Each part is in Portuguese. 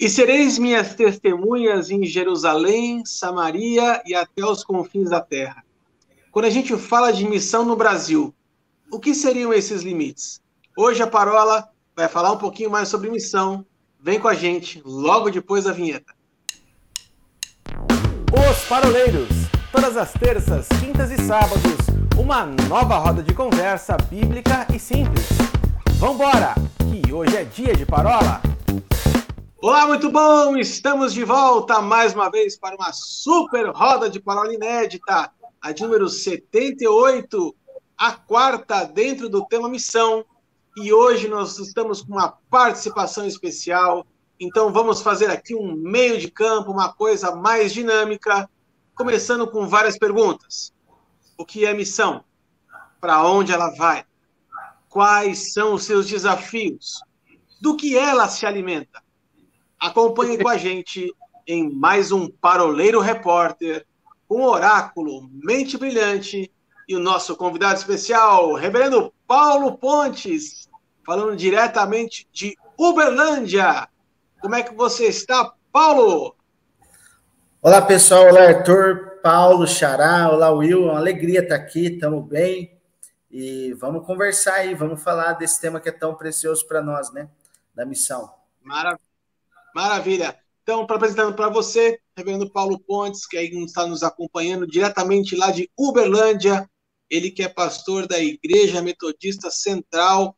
E sereis minhas testemunhas em Jerusalém, Samaria e até os confins da terra. Quando a gente fala de missão no Brasil, o que seriam esses limites? Hoje a Parola vai falar um pouquinho mais sobre missão. Vem com a gente logo depois da vinheta. Os Paroleiros, todas as terças, quintas e sábados, uma nova roda de conversa bíblica e simples. Vambora, que hoje é dia de Parola. Olá, muito bom! Estamos de volta mais uma vez para uma super roda de parola inédita, a de número 78, a quarta dentro do tema missão. E hoje nós estamos com uma participação especial, então vamos fazer aqui um meio de campo, uma coisa mais dinâmica, começando com várias perguntas. O que é missão? Para onde ela vai? Quais são os seus desafios? Do que ela se alimenta? Acompanhe com a gente em mais um Paroleiro Repórter, com o Oráculo Mente Brilhante e o nosso convidado especial, Reverendo Paulo Pontes, falando diretamente de Uberlândia. Como é que você está, Paulo? Olá, pessoal. Olá, Arthur, Paulo, Xará. Olá, Will. É uma alegria estar aqui, estamos bem. E vamos conversar aí, vamos falar desse tema que é tão precioso para nós, né? Da missão. Maravilha. Maravilha. Então, apresentando para você, Reverendo Paulo Pontes, que aí está nos acompanhando diretamente lá de Uberlândia, ele que é pastor da Igreja Metodista Central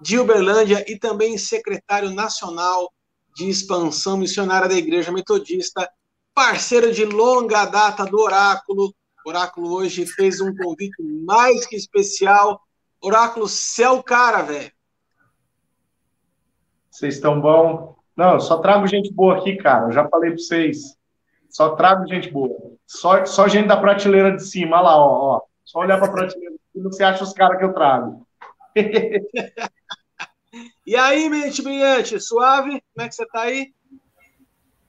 de Uberlândia e também secretário nacional de expansão missionária da Igreja Metodista, parceiro de longa data do Oráculo. O Oráculo hoje fez um convite mais que especial. Oráculo, céu cara, velho. Vocês estão bom? Não, eu só trago gente boa aqui, cara. Eu já falei para vocês. Só trago gente boa. Só, só gente da prateleira de cima. Olha lá, ó. ó. Só olhar para a prateleira de cima, você acha os caras que eu trago. e aí, mente brilhante, suave? Como é que você está aí?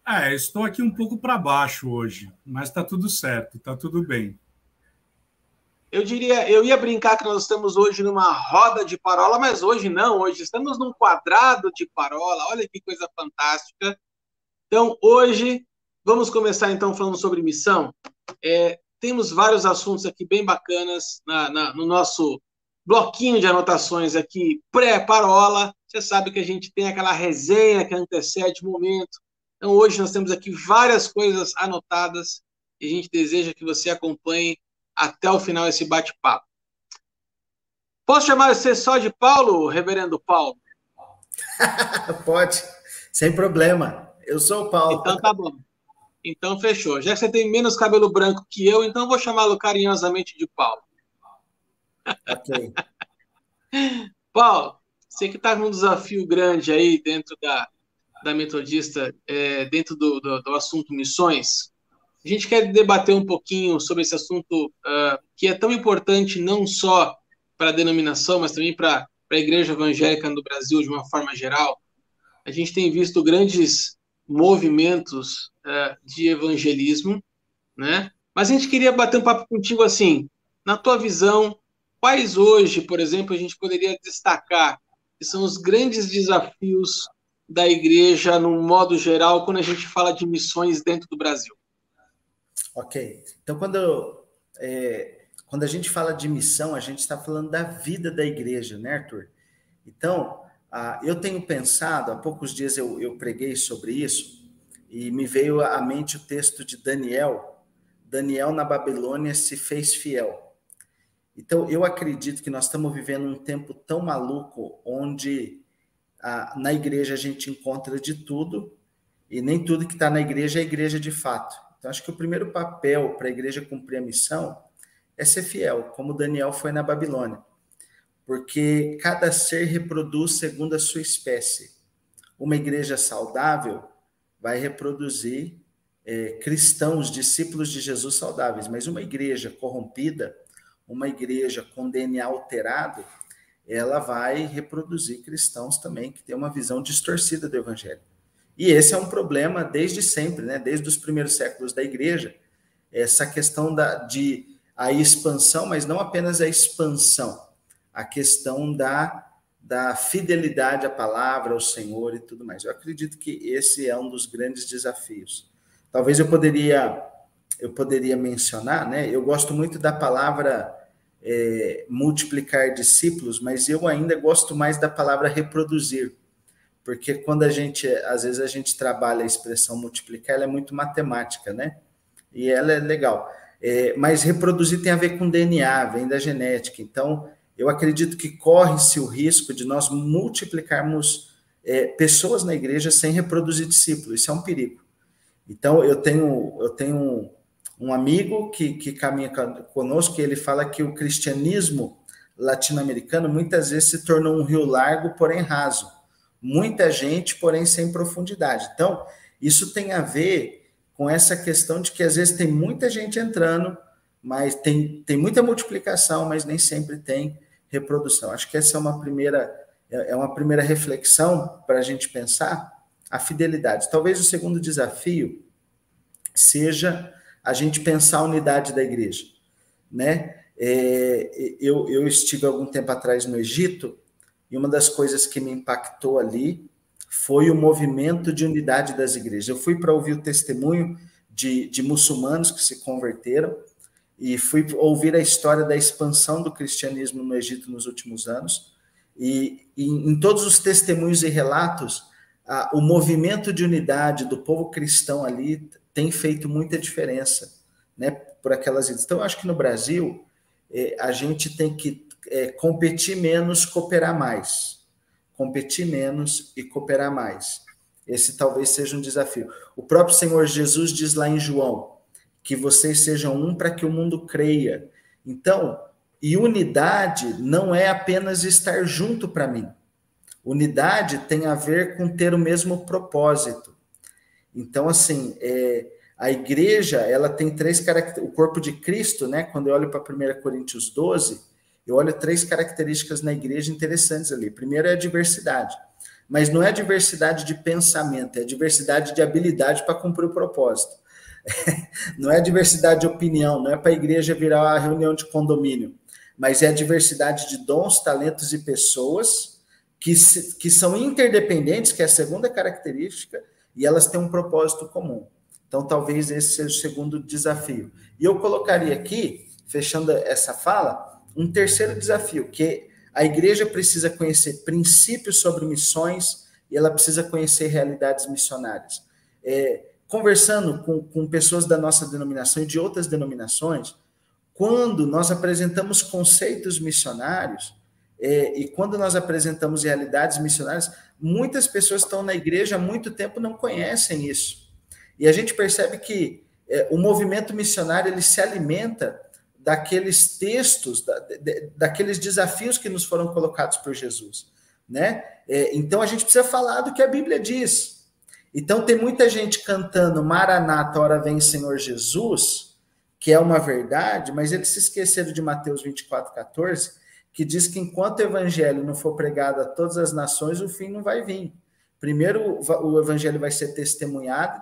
É, estou aqui um pouco para baixo hoje, mas está tudo certo, está tudo bem. Eu diria, eu ia brincar que nós estamos hoje numa roda de parola, mas hoje não, hoje estamos num quadrado de parola. Olha que coisa fantástica. Então, hoje, vamos começar então falando sobre missão. É, temos vários assuntos aqui bem bacanas na, na, no nosso bloquinho de anotações aqui pré-parola. Você sabe que a gente tem aquela resenha que antecede o momento. Então, hoje nós temos aqui várias coisas anotadas e a gente deseja que você acompanhe até o final esse bate-papo. Posso chamar você só de Paulo, reverendo Paulo? Pode, sem problema. Eu sou o Paulo. Então tá bom. Então fechou. Já que você tem menos cabelo branco que eu, então vou chamá-lo carinhosamente de Paulo. Ok. Paulo, você que está com um desafio grande aí dentro da, da Metodista, é, dentro do, do, do assunto missões, a gente quer debater um pouquinho sobre esse assunto uh, que é tão importante não só para a denominação, mas também para a igreja evangélica no Brasil de uma forma geral. A gente tem visto grandes movimentos uh, de evangelismo, né? Mas a gente queria bater um papo contigo assim, na tua visão, quais hoje, por exemplo, a gente poderia destacar que são os grandes desafios da igreja no modo geral quando a gente fala de missões dentro do Brasil? Ok. Então, quando, é, quando a gente fala de missão, a gente está falando da vida da igreja, né, Arthur? Então, ah, eu tenho pensado, há poucos dias eu, eu preguei sobre isso, e me veio à mente o texto de Daniel. Daniel na Babilônia se fez fiel. Então, eu acredito que nós estamos vivendo um tempo tão maluco onde ah, na igreja a gente encontra de tudo, e nem tudo que está na igreja é igreja de fato. Então, acho que o primeiro papel para a igreja cumprir a missão é ser fiel, como Daniel foi na Babilônia. Porque cada ser reproduz segundo a sua espécie. Uma igreja saudável vai reproduzir é, cristãos, discípulos de Jesus saudáveis, mas uma igreja corrompida, uma igreja com DNA alterado, ela vai reproduzir cristãos também que têm uma visão distorcida do evangelho. E esse é um problema desde sempre, né? desde os primeiros séculos da igreja, essa questão da, de a expansão, mas não apenas a expansão, a questão da da fidelidade à palavra, ao Senhor e tudo mais. Eu acredito que esse é um dos grandes desafios. Talvez eu poderia eu poderia mencionar, né? Eu gosto muito da palavra é, multiplicar discípulos, mas eu ainda gosto mais da palavra reproduzir, porque quando a gente, às vezes a gente trabalha a expressão multiplicar, ela é muito matemática, né? E ela é legal. É, mas reproduzir tem a ver com DNA, vem da genética. Então, eu acredito que corre-se o risco de nós multiplicarmos é, pessoas na igreja sem reproduzir discípulos. Isso é um perigo. Então, eu tenho, eu tenho um amigo que, que caminha conosco, e ele fala que o cristianismo latino-americano muitas vezes se tornou um rio largo, porém raso. Muita gente, porém sem profundidade. Então, isso tem a ver com essa questão de que às vezes tem muita gente entrando, mas tem, tem muita multiplicação, mas nem sempre tem reprodução. Acho que essa é uma primeira, é, é uma primeira reflexão para a gente pensar a fidelidade. Talvez o segundo desafio seja a gente pensar a unidade da igreja, né? É, eu, eu estive algum tempo atrás no Egito e uma das coisas que me impactou ali foi o movimento de unidade das igrejas. Eu fui para ouvir o testemunho de, de muçulmanos que se converteram e fui ouvir a história da expansão do cristianismo no Egito nos últimos anos. E, e em todos os testemunhos e relatos, a, o movimento de unidade do povo cristão ali tem feito muita diferença, né, por aquelas. Então, eu acho que no Brasil é, a gente tem que é, competir menos, cooperar mais. Competir menos e cooperar mais. Esse talvez seja um desafio. O próprio Senhor Jesus diz lá em João que vocês sejam um para que o mundo creia. Então, e unidade não é apenas estar junto para mim. Unidade tem a ver com ter o mesmo propósito. Então, assim, é, a igreja, ela tem três características, o corpo de Cristo, né? Quando eu olho para 1 Coríntios 12, eu olho três características na igreja interessantes ali. Primeiro é a diversidade, mas não é a diversidade de pensamento, é a diversidade de habilidade para cumprir o propósito. não é a diversidade de opinião, não é para a igreja virar uma reunião de condomínio, mas é a diversidade de dons, talentos e pessoas que, se, que são interdependentes, que é a segunda característica, e elas têm um propósito comum. Então, talvez esse seja o segundo desafio. E eu colocaria aqui, fechando essa fala, um terceiro desafio, que a igreja precisa conhecer princípios sobre missões e ela precisa conhecer realidades missionárias. É, conversando com, com pessoas da nossa denominação e de outras denominações, quando nós apresentamos conceitos missionários, é, e quando nós apresentamos realidades missionárias, muitas pessoas estão na igreja há muito tempo não conhecem isso. E a gente percebe que é, o movimento missionário ele se alimenta daqueles textos, da, de, daqueles desafios que nos foram colocados por Jesus, né? É, então a gente precisa falar do que a Bíblia diz. Então tem muita gente cantando Maranata, hora vem Senhor Jesus, que é uma verdade, mas eles se esqueceram de Mateus 24, 14, que diz que enquanto o evangelho não for pregado a todas as nações, o fim não vai vir. Primeiro o evangelho vai ser testemunhado.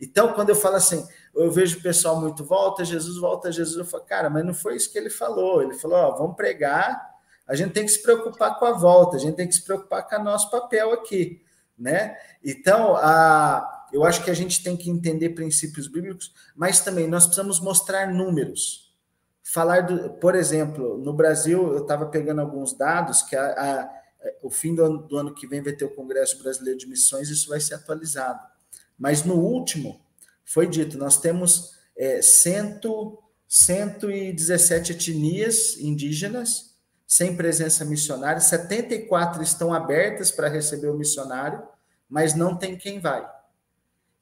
Então, quando eu falo assim, eu vejo o pessoal muito volta, Jesus volta, Jesus, eu falo, cara, mas não foi isso que ele falou. Ele falou, ó, vamos pregar, a gente tem que se preocupar com a volta, a gente tem que se preocupar com o nosso papel aqui, né? Então, a, eu acho que a gente tem que entender princípios bíblicos, mas também nós precisamos mostrar números falar do, por exemplo, no Brasil, eu estava pegando alguns dados que a, a, o fim do ano, do ano que vem vai ter o Congresso Brasileiro de Missões, isso vai ser atualizado. Mas no último, foi dito, nós temos é, cento, 117 etnias indígenas sem presença missionária, 74 estão abertas para receber o missionário, mas não tem quem vai.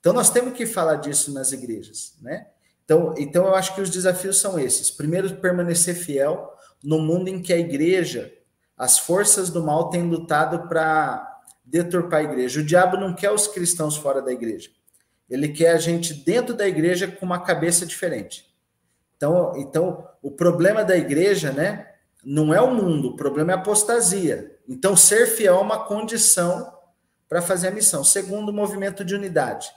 Então nós temos que falar disso nas igrejas, né? Então, então eu acho que os desafios são esses. Primeiro, permanecer fiel no mundo em que a igreja, as forças do mal têm lutado para deturpar a igreja. O diabo não quer os cristãos fora da igreja. Ele quer a gente dentro da igreja com uma cabeça diferente. Então, então o problema da igreja, né, não é o mundo, o problema é a apostasia. Então, ser fiel é uma condição para fazer a missão. Segundo, movimento de unidade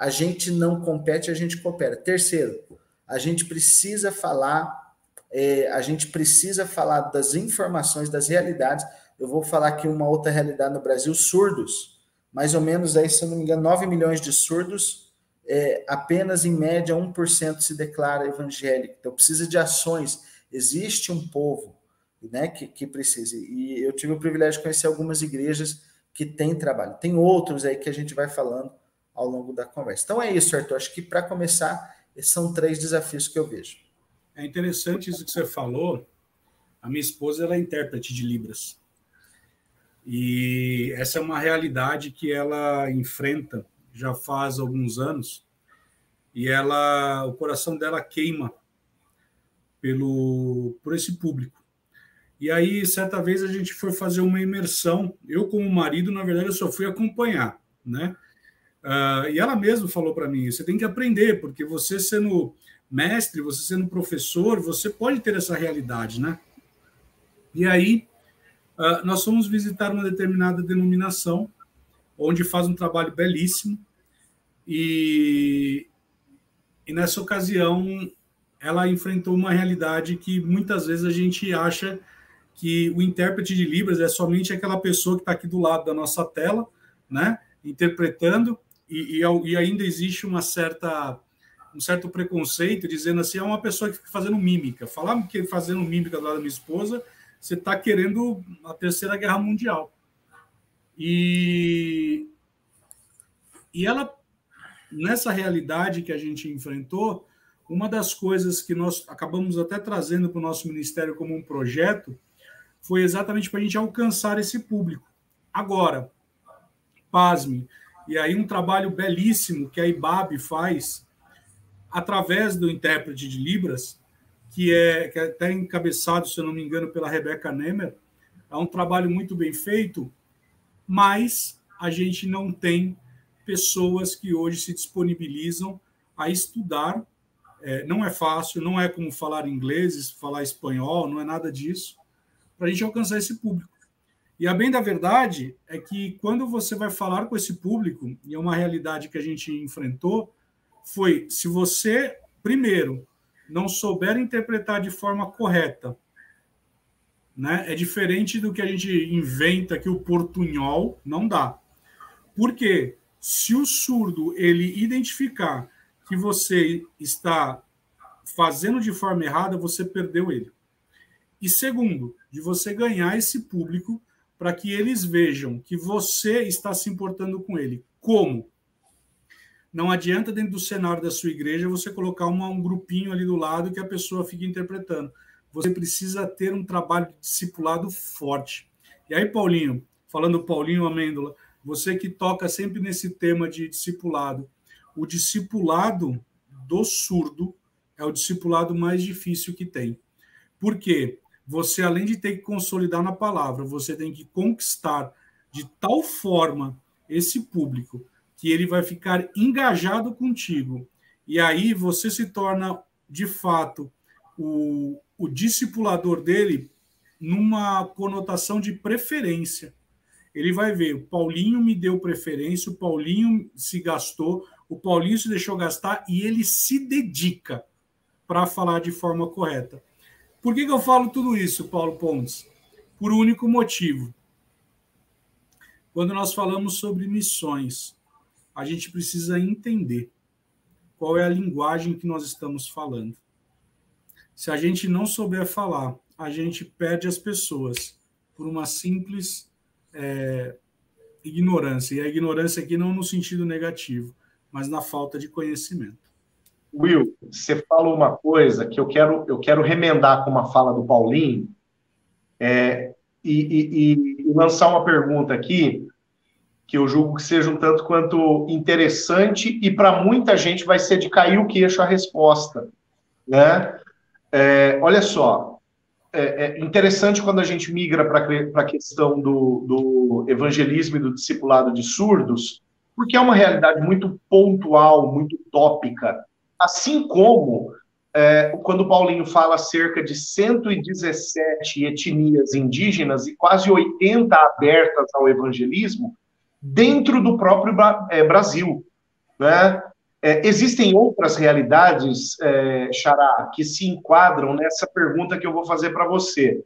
a gente não compete, a gente coopera. Terceiro, a gente precisa falar, é, a gente precisa falar das informações, das realidades. eu vou falar aqui uma outra realidade no Brasil, surdos. Mais ou menos aí, se eu não me engano, 9 milhões de surdos, é, apenas em média 1% se declara evangélico. Então precisa de ações. Existe um povo né, que, que precisa. E eu tive o privilégio de conhecer algumas igrejas que têm trabalho. Tem outros aí que a gente vai falando ao longo da conversa. Então é isso, Arthur. Acho que para começar, esses são três desafios que eu vejo. É interessante isso que você falou. A minha esposa ela é intérprete de Libras. E essa é uma realidade que ela enfrenta já faz alguns anos. E ela, o coração dela queima pelo por esse público. E aí, certa vez a gente foi fazer uma imersão. Eu, como marido, na verdade, eu só fui acompanhar, né? Uh, e ela mesma falou para mim: você tem que aprender, porque você sendo mestre, você sendo professor, você pode ter essa realidade, né? E aí, uh, nós fomos visitar uma determinada denominação, onde faz um trabalho belíssimo, e, e nessa ocasião ela enfrentou uma realidade que muitas vezes a gente acha que o intérprete de Libras é somente aquela pessoa que está aqui do lado da nossa tela, né, interpretando, e, e, e, ainda existe uma certa um certo preconceito dizendo assim é uma pessoa que fica fazendo mímica. Falar que fazendo mímica do lado da minha esposa, você está querendo a terceira guerra mundial. E e ela nessa realidade que a gente enfrentou, uma das coisas que nós acabamos até trazendo para o nosso ministério como um projeto foi exatamente para a gente alcançar esse público. Agora, pasme, e aí um trabalho belíssimo que a IBAB faz através do intérprete de Libras, que é, que é até encabeçado, se eu não me engano, pela Rebeca Nemer, é um trabalho muito bem feito, mas a gente não tem pessoas que hoje se disponibilizam a estudar. É, não é fácil, não é como falar inglês, falar espanhol, não é nada disso para a gente alcançar esse público. E a bem da verdade é que quando você vai falar com esse público, e é uma realidade que a gente enfrentou, foi se você, primeiro, não souber interpretar de forma correta, né, é diferente do que a gente inventa que o portunhol não dá. Porque se o surdo ele identificar que você está fazendo de forma errada, você perdeu ele. E segundo, de você ganhar esse público para que eles vejam que você está se importando com ele. Como? Não adianta dentro do cenário da sua igreja você colocar uma, um grupinho ali do lado que a pessoa fica interpretando. Você precisa ter um trabalho de discipulado forte. E aí, Paulinho, falando Paulinho Amêndola, você que toca sempre nesse tema de discipulado, o discipulado do surdo é o discipulado mais difícil que tem. Por quê? você, além de ter que consolidar na palavra, você tem que conquistar de tal forma esse público que ele vai ficar engajado contigo. E aí você se torna, de fato, o, o discipulador dele numa conotação de preferência. Ele vai ver, o Paulinho me deu preferência, o Paulinho se gastou, o Paulinho se deixou gastar e ele se dedica para falar de forma correta. Por que, que eu falo tudo isso, Paulo Pontes? Por um único motivo. Quando nós falamos sobre missões, a gente precisa entender qual é a linguagem que nós estamos falando. Se a gente não souber falar, a gente perde as pessoas por uma simples é, ignorância. E a ignorância aqui não no sentido negativo, mas na falta de conhecimento. Will, você falou uma coisa que eu quero, eu quero remendar com uma fala do Paulinho é, e, e, e, lançar uma pergunta aqui que eu julgo que seja um tanto quanto interessante e para muita gente vai ser de cair o queixo a resposta. Né? É, olha só, é, é, interessante quando a gente migra para a questão do, do evangelismo e do discipulado de surdos, porque é uma realidade muito pontual, muito tópica Assim como é, quando Paulinho fala cerca de 117 etnias indígenas e quase 80 abertas ao evangelismo dentro do próprio é, Brasil. Né? É, existem outras realidades, é, Xará, que se enquadram nessa pergunta que eu vou fazer para você.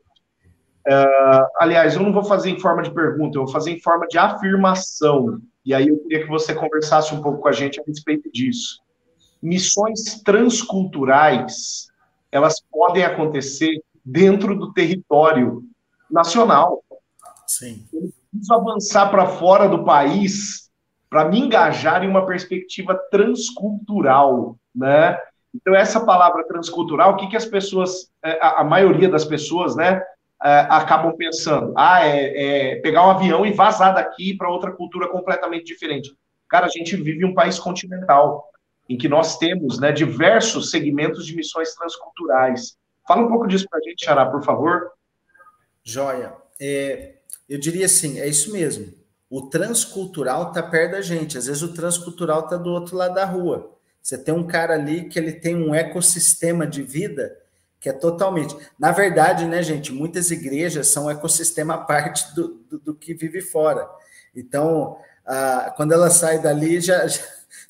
Uh, aliás, eu não vou fazer em forma de pergunta, eu vou fazer em forma de afirmação. E aí eu queria que você conversasse um pouco com a gente a respeito disso. Missões transculturais, elas podem acontecer dentro do território nacional. Sim. Preciso avançar para fora do país para me engajar em uma perspectiva transcultural, né? Então, essa palavra transcultural, o que, que as pessoas, é, a, maioria das pessoas, né, é, acabam pensando? Ah, é, é pegar um avião e vazar daqui para outra cultura completamente diferente. Cara, a gente vive um país continental, em que nós temos né, diversos segmentos de missões transculturais. Fala um pouco disso para a gente, Xará, por favor. Joia. É, eu diria assim, é isso mesmo. O transcultural está perto da gente. Às vezes o transcultural está do outro lado da rua. Você tem um cara ali que ele tem um ecossistema de vida que é totalmente. Na verdade, né, gente, muitas igrejas são um ecossistema à parte do, do, do que vive fora. Então, quando ela sai dali, já,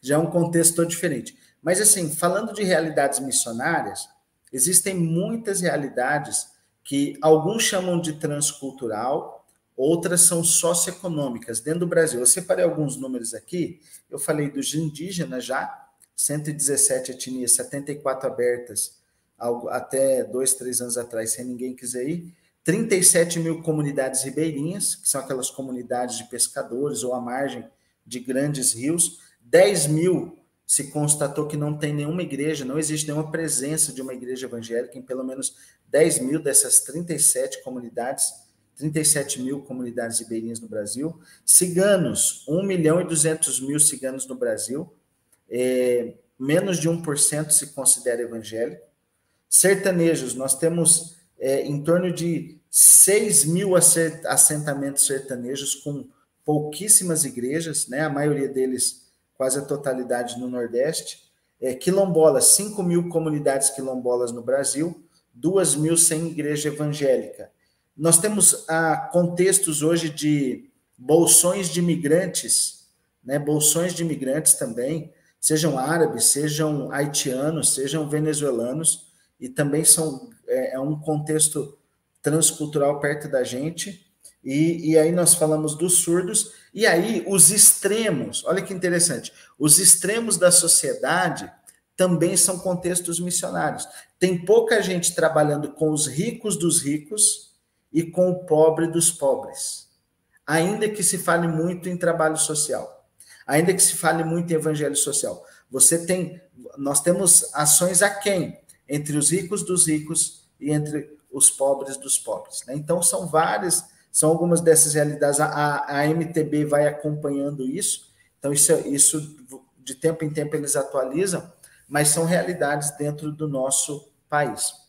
já é um contexto diferente. Mas, assim, falando de realidades missionárias, existem muitas realidades que alguns chamam de transcultural, outras são socioeconômicas dentro do Brasil. Eu separei alguns números aqui, eu falei dos indígenas já, 117 etnias, 74 abertas, até dois, três anos atrás, sem ninguém quiser ir. 37 mil comunidades ribeirinhas, que são aquelas comunidades de pescadores ou à margem de grandes rios. 10 mil se constatou que não tem nenhuma igreja, não existe nenhuma presença de uma igreja evangélica em pelo menos 10 mil dessas 37 comunidades, 37 mil comunidades ribeirinhas no Brasil. Ciganos, 1 milhão e 200 mil ciganos no Brasil é, menos de 1% se considera evangélico. Sertanejos, nós temos é, em torno de 6 mil assentamentos sertanejos com pouquíssimas igrejas, né? a maioria deles, quase a totalidade no Nordeste. É, quilombolas, 5 mil comunidades quilombolas no Brasil, 2 mil sem igreja evangélica. Nós temos ah, contextos hoje de bolsões de imigrantes, né? bolsões de imigrantes também, sejam árabes, sejam haitianos, sejam venezuelanos, e também são é, é um contexto transcultural perto da gente. E, e aí nós falamos dos surdos, e aí os extremos, olha que interessante, os extremos da sociedade também são contextos missionários. Tem pouca gente trabalhando com os ricos dos ricos e com o pobre dos pobres, ainda que se fale muito em trabalho social ainda que se fale muito em evangelho social. Você tem, nós temos ações a quem? Entre os ricos dos ricos e entre os pobres dos pobres. Né? Então, são várias, são algumas dessas realidades. A, a MTB vai acompanhando isso, então, isso, isso de tempo em tempo eles atualizam, mas são realidades dentro do nosso país.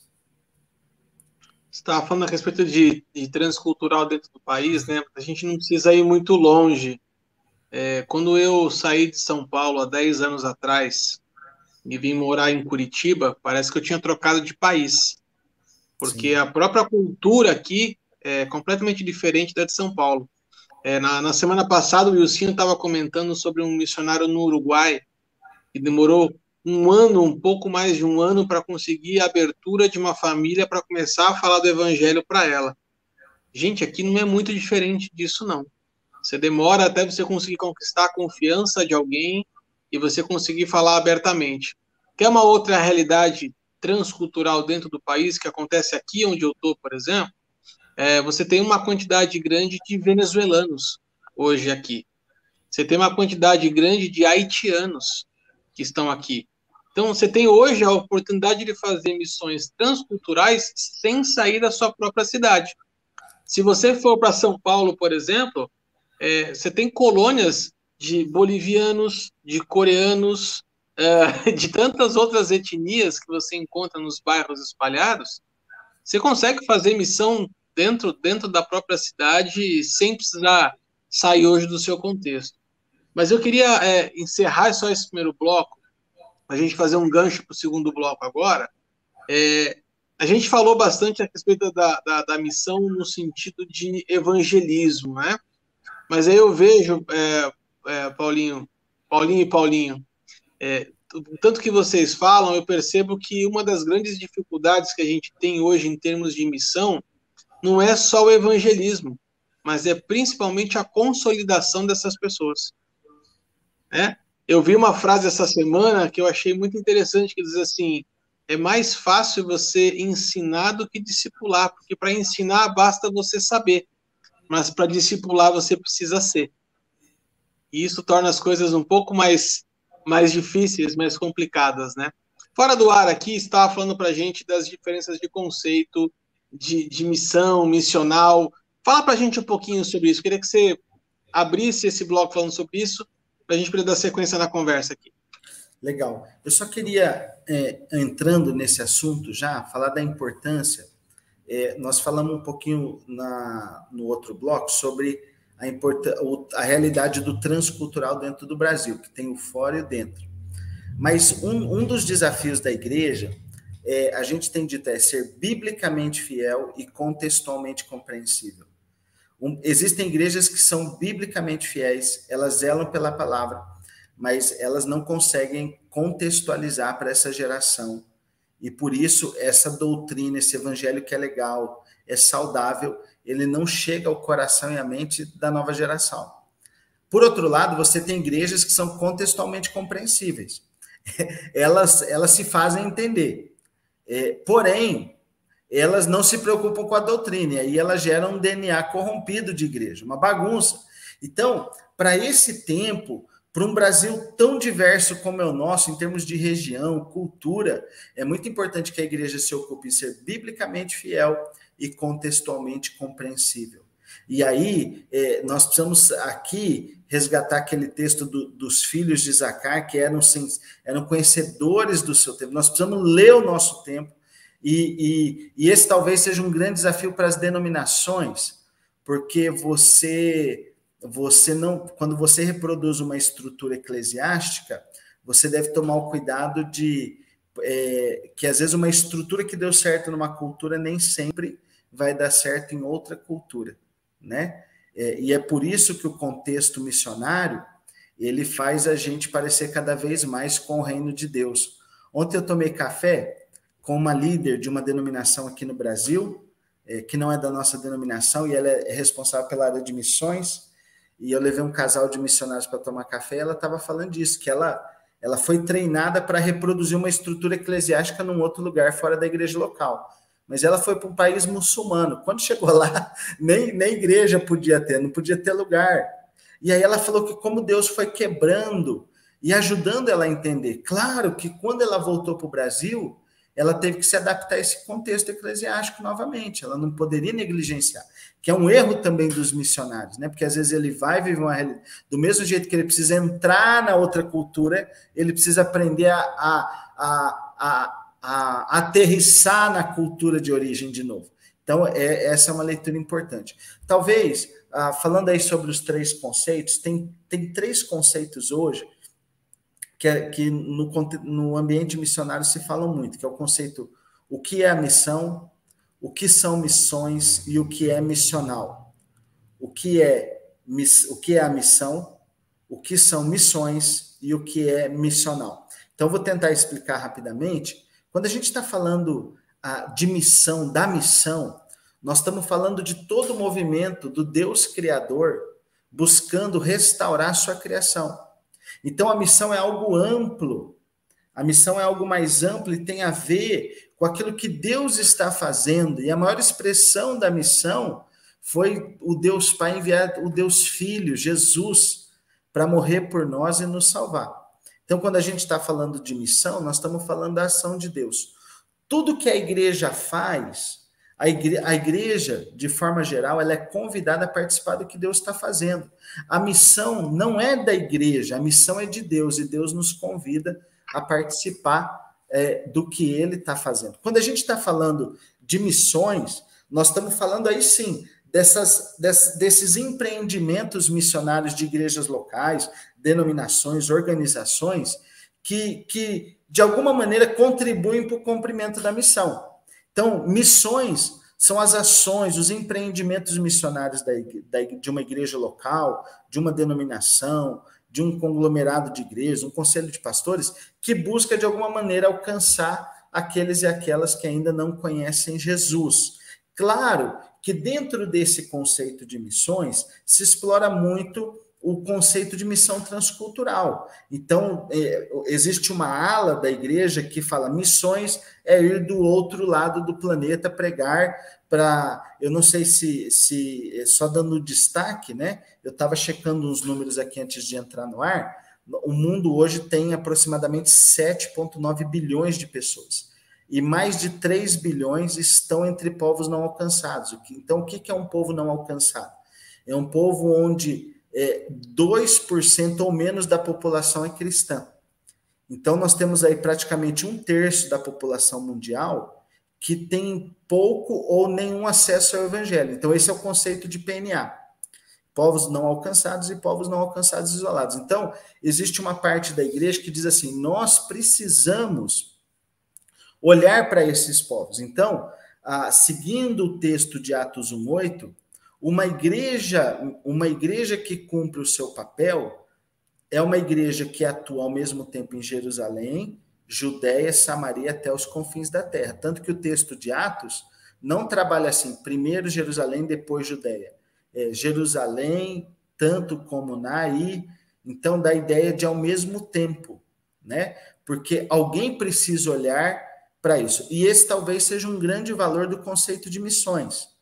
Estava falando a respeito de, de transcultural dentro do país, né? A gente não precisa ir muito longe é, quando eu saí de São Paulo há 10 anos atrás e vim morar em Curitiba, parece que eu tinha trocado de país. Porque Sim. a própria cultura aqui é completamente diferente da de São Paulo. É, na, na, semana passada, o Wilson estava comentando sobre um missionário no Uruguai que demorou um ano, um pouco mais de um ano, para conseguir a abertura de uma família para começar a falar do evangelho para ela. Gente, aqui não é muito diferente disso, não. Você demora até você conseguir conquistar a confiança de alguém e você conseguir falar abertamente. Quer uma outra realidade transcultural dentro do país que acontece aqui onde eu estou, por exemplo? É, você tem uma quantidade grande de venezuelanos hoje aqui. Você tem uma quantidade grande de haitianos que estão aqui. Então, você tem hoje a oportunidade de fazer missões transculturais sem sair da sua própria cidade. Se você for para São Paulo, por exemplo, é, você tem colônias de bolivianos, de coreanos, é, de tantas outras etnias que você encontra nos bairros espalhados. Você consegue fazer missão dentro, dentro da própria cidade sem precisar sair hoje do seu contexto. Mas eu queria é, encerrar só esse primeiro bloco, a gente fazer um gancho para o segundo bloco agora. É, a gente falou bastante a respeito da, da, da, missão no sentido de evangelismo, né? Mas aí eu vejo, é, é, Paulinho, Paulinho e Paulinho, é, tanto que vocês falam, eu percebo que uma das grandes dificuldades que a gente tem hoje em termos de missão não é só o evangelismo, mas é principalmente a consolidação dessas pessoas. É? Eu vi uma frase essa semana que eu achei muito interessante, que diz assim: é mais fácil você ensinar do que discipular, porque para ensinar basta você saber, mas para discipular você precisa ser. E isso torna as coisas um pouco mais, mais difíceis, mais complicadas, né? Fora do ar aqui, estava falando para a gente das diferenças de conceito, de, de missão, missional. Fala para a gente um pouquinho sobre isso. Queria que você abrisse esse bloco falando sobre isso, para a gente poder dar sequência na conversa aqui. Legal. Eu só queria, é, entrando nesse assunto já, falar da importância. É, nós falamos um pouquinho na, no outro bloco sobre a, a realidade do transcultural dentro do Brasil, que tem o fora e o dentro. Mas um, um dos desafios da igreja, é, a gente tem dito, é ser biblicamente fiel e contextualmente compreensível. Um, existem igrejas que são biblicamente fiéis, elas zelam pela palavra, mas elas não conseguem contextualizar para essa geração. E por isso, essa doutrina, esse evangelho que é legal, é saudável, ele não chega ao coração e à mente da nova geração. Por outro lado, você tem igrejas que são contextualmente compreensíveis. Elas, elas se fazem entender. É, porém, elas não se preocupam com a doutrina, e aí elas geram um DNA corrompido de igreja, uma bagunça. Então, para esse tempo, para um Brasil tão diverso como é o nosso, em termos de região, cultura, é muito importante que a igreja se ocupe em ser biblicamente fiel e contextualmente compreensível. E aí, é, nós precisamos aqui resgatar aquele texto do, dos filhos de Zacar, que eram, eram conhecedores do seu tempo. Nós precisamos ler o nosso tempo, e, e, e esse talvez seja um grande desafio para as denominações, porque você você não, quando você reproduz uma estrutura eclesiástica, você deve tomar o cuidado de é, que às vezes uma estrutura que deu certo numa cultura nem sempre vai dar certo em outra cultura, né? É, e é por isso que o contexto missionário ele faz a gente parecer cada vez mais com o reino de Deus. Ontem eu tomei café com uma líder de uma denominação aqui no Brasil, é, que não é da nossa denominação, e ela é responsável pela área de missões e eu levei um casal de missionários para tomar café, e ela estava falando disso, que ela, ela foi treinada para reproduzir uma estrutura eclesiástica num outro lugar fora da igreja local. Mas ela foi para um país muçulmano. Quando chegou lá, nem, nem igreja podia ter, não podia ter lugar. E aí ela falou que como Deus foi quebrando e ajudando ela a entender. Claro que quando ela voltou para o Brasil, ela teve que se adaptar a esse contexto eclesiástico novamente. Ela não poderia negligenciar que é um erro também dos missionários, né? Porque às vezes ele vai viver uma realidade, do mesmo jeito que ele precisa entrar na outra cultura, ele precisa aprender a, a, a, a, aterrissar na cultura de origem de novo. Então, é, essa é uma leitura importante. Talvez, ah, falando aí sobre os três conceitos, tem, tem três conceitos hoje que, é, que no, no ambiente missionário se falam muito, que é o conceito o que é a missão, o que são missões e o que é missional. O que é, o que é a missão, o que são missões e o que é missional. Então, vou tentar explicar rapidamente. Quando a gente está falando ah, de missão, da missão, nós estamos falando de todo o movimento do Deus Criador buscando restaurar sua criação. Então, a missão é algo amplo. A missão é algo mais amplo e tem a ver com aquilo que Deus está fazendo. E a maior expressão da missão foi o Deus Pai enviar o Deus Filho, Jesus, para morrer por nós e nos salvar. Então, quando a gente está falando de missão, nós estamos falando da ação de Deus. Tudo que a igreja faz, a igreja, a igreja, de forma geral, ela é convidada a participar do que Deus está fazendo. A missão não é da igreja, a missão é de Deus, e Deus nos convida a participar é, do que ele está fazendo. Quando a gente está falando de missões, nós estamos falando aí sim dessas, desses empreendimentos missionários de igrejas locais, denominações, organizações, que, que de alguma maneira contribuem para o cumprimento da missão. Então, missões são as ações, os empreendimentos missionários da, da, de uma igreja local, de uma denominação, de um conglomerado de igrejas, um conselho de pastores, que busca de alguma maneira alcançar aqueles e aquelas que ainda não conhecem Jesus. Claro que dentro desse conceito de missões se explora muito o conceito de missão transcultural. Então, é, existe uma ala da igreja que fala missões é ir do outro lado do planeta pregar para. Eu não sei se, se só dando destaque, né? Eu estava checando uns números aqui antes de entrar no ar. O mundo hoje tem aproximadamente 7,9 bilhões de pessoas. E mais de 3 bilhões estão entre povos não alcançados. Então, o que é um povo não alcançado? É um povo onde é, 2% ou menos da população é cristã. Então, nós temos aí praticamente um terço da população mundial que tem pouco ou nenhum acesso ao evangelho. Então, esse é o conceito de PNA. Povos não alcançados e povos não alcançados isolados. Então, existe uma parte da igreja que diz assim: nós precisamos olhar para esses povos. Então, ah, seguindo o texto de Atos 1,8, uma igreja, uma igreja que cumpre o seu papel é uma igreja que atua ao mesmo tempo em Jerusalém, Judéia, Samaria até os confins da terra. Tanto que o texto de Atos não trabalha assim, primeiro Jerusalém, depois Judéia. É Jerusalém, tanto como Naí, então dá a ideia de ao mesmo tempo, né? Porque alguém precisa olhar para isso. E esse talvez seja um grande valor do conceito de missões.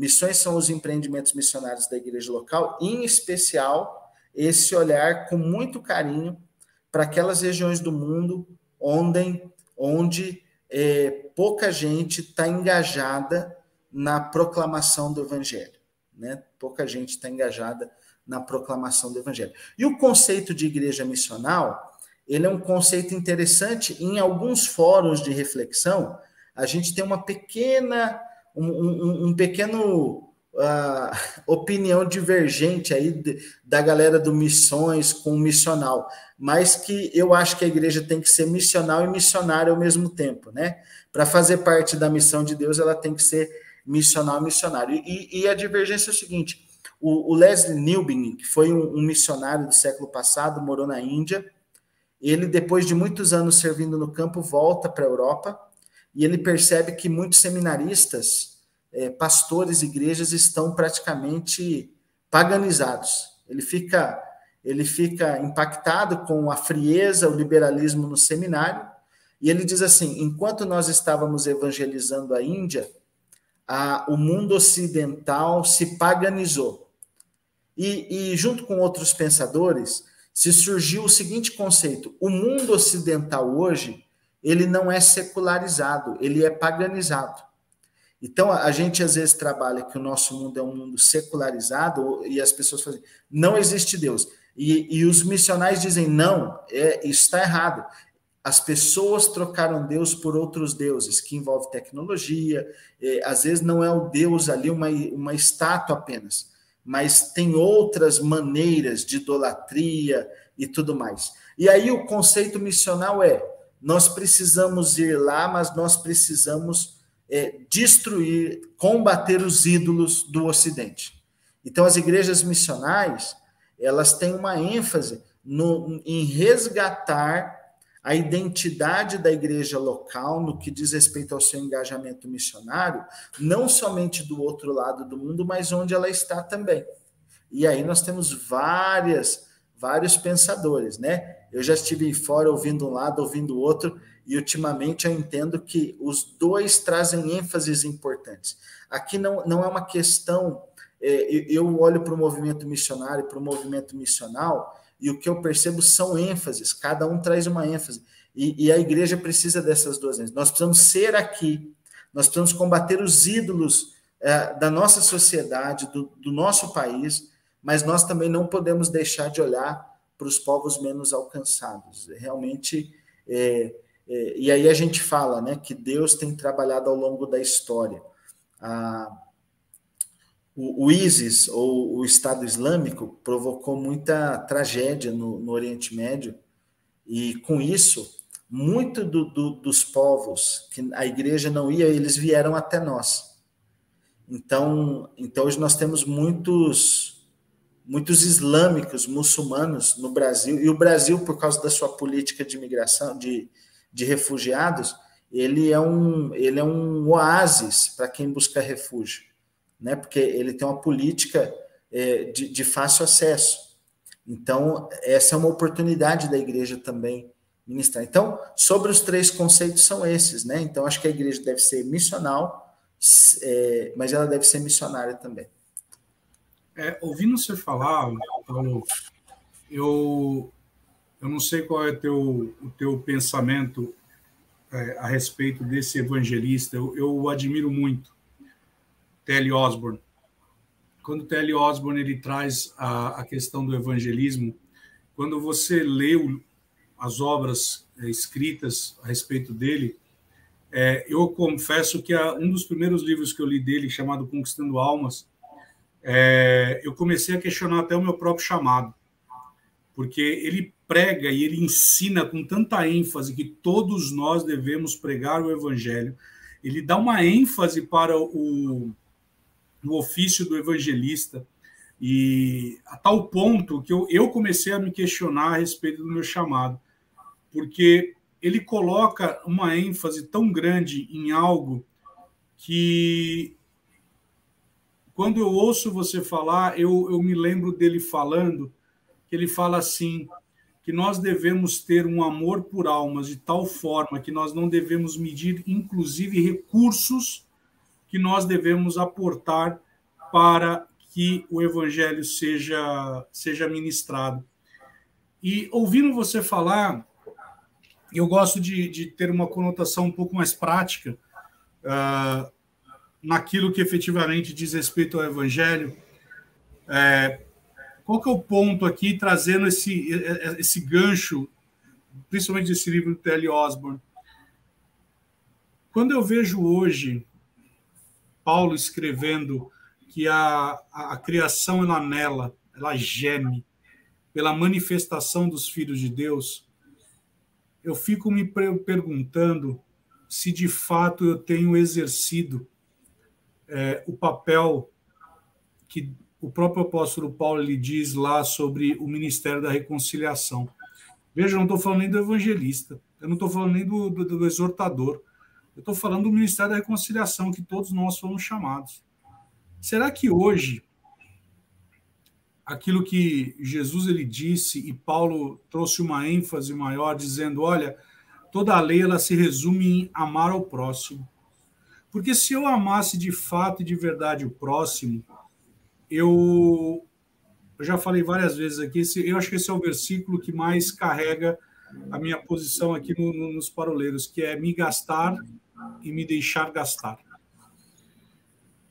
Missões são os empreendimentos missionários da igreja local, em especial esse olhar com muito carinho para aquelas regiões do mundo onde, onde é, pouca gente está engajada na proclamação do evangelho. Né? Pouca gente está engajada na proclamação do evangelho. E o conceito de igreja missional, ele é um conceito interessante. Em alguns fóruns de reflexão, a gente tem uma pequena um, um, um pequeno uh, opinião divergente aí de, da galera do missões com missional, mas que eu acho que a igreja tem que ser missional e missionária ao mesmo tempo, né? Para fazer parte da missão de Deus, ela tem que ser missional e missionário. E, e a divergência é o seguinte: o, o Leslie Newbin, que foi um, um missionário do século passado, morou na Índia. Ele, depois de muitos anos servindo no campo, volta para a Europa e ele percebe que muitos seminaristas, é, pastores, igrejas estão praticamente paganizados. Ele fica, ele fica impactado com a frieza, o liberalismo no seminário, e ele diz assim: enquanto nós estávamos evangelizando a Índia, a, o mundo ocidental se paganizou. E, e, junto com outros pensadores, se surgiu o seguinte conceito: o mundo ocidental hoje ele não é secularizado, ele é paganizado. Então, a gente às vezes trabalha que o nosso mundo é um mundo secularizado e as pessoas fazem, não existe Deus. E, e os missionários dizem, não, é, está errado. As pessoas trocaram Deus por outros deuses, que envolve tecnologia, é, às vezes não é o Deus ali uma, uma estátua apenas, mas tem outras maneiras de idolatria e tudo mais. E aí o conceito missional é nós precisamos ir lá, mas nós precisamos é, destruir, combater os ídolos do Ocidente. Então, as igrejas missionais, elas têm uma ênfase no, em resgatar a identidade da igreja local no que diz respeito ao seu engajamento missionário, não somente do outro lado do mundo, mas onde ela está também. E aí nós temos várias, vários pensadores, né? Eu já estive fora ouvindo um lado, ouvindo o outro, e ultimamente eu entendo que os dois trazem ênfases importantes. Aqui não, não é uma questão. É, eu olho para o movimento missionário, para o movimento missional, e o que eu percebo são ênfases, cada um traz uma ênfase. E, e a igreja precisa dessas duas ênfases. Nós precisamos ser aqui, nós precisamos combater os ídolos é, da nossa sociedade, do, do nosso país, mas nós também não podemos deixar de olhar para os povos menos alcançados. Realmente, é, é, e aí a gente fala né, que Deus tem trabalhado ao longo da história. A, o, o, ISIS, ou o Estado Islâmico, provocou muita tragédia no, no Oriente Médio, e com isso, muito do, do, dos povos que a igreja não ia, eles vieram até nós. Então, então hoje nós temos muitos muitos islâmicos, muçulmanos no Brasil, e o Brasil, por causa da sua política de imigração, de, de refugiados, ele é um, ele é um oásis para quem busca refúgio. né? Porque ele tem uma política é, de, de fácil acesso. Então, essa é uma oportunidade da igreja também ministrar. Então, sobre os três conceitos são esses, né? Então, acho que a igreja deve ser missional, é, mas ela deve ser missionária também. É, ouvindo você falar, Paulo, eu, eu não sei qual é teu, o teu pensamento é, a respeito desse evangelista. Eu, eu admiro muito, T.L. Osborne. Quando T.L. Osborne ele traz a, a questão do evangelismo, quando você lê o, as obras é, escritas a respeito dele, é, eu confesso que a, um dos primeiros livros que eu li dele, chamado Conquistando Almas, é, eu comecei a questionar até o meu próprio chamado, porque ele prega e ele ensina com tanta ênfase que todos nós devemos pregar o evangelho. Ele dá uma ênfase para o, o ofício do evangelista e a tal ponto que eu, eu comecei a me questionar a respeito do meu chamado, porque ele coloca uma ênfase tão grande em algo que quando eu ouço você falar, eu, eu me lembro dele falando, que ele fala assim, que nós devemos ter um amor por almas de tal forma que nós não devemos medir, inclusive, recursos que nós devemos aportar para que o evangelho seja, seja ministrado. E ouvindo você falar, eu gosto de, de ter uma conotação um pouco mais prática. Uh, naquilo que efetivamente diz respeito ao Evangelho. É, qual que é o ponto aqui, trazendo esse, esse gancho, principalmente desse livro do T.L. Osborne? Quando eu vejo hoje Paulo escrevendo que a, a, a criação ela nela, ela geme pela manifestação dos filhos de Deus, eu fico me perguntando se de fato eu tenho exercido é, o papel que o próprio apóstolo Paulo lhe diz lá sobre o ministério da reconciliação. Veja, eu não estou falando nem do evangelista, eu não estou falando nem do, do, do exortador, eu estou falando do ministério da reconciliação, que todos nós fomos chamados. Será que hoje aquilo que Jesus ele disse e Paulo trouxe uma ênfase maior dizendo, olha, toda a lei ela se resume em amar ao próximo. Porque se eu amasse de fato e de verdade o próximo, eu, eu já falei várias vezes aqui, eu acho que esse é o versículo que mais carrega a minha posição aqui no, no, nos paroleiros, que é me gastar e me deixar gastar.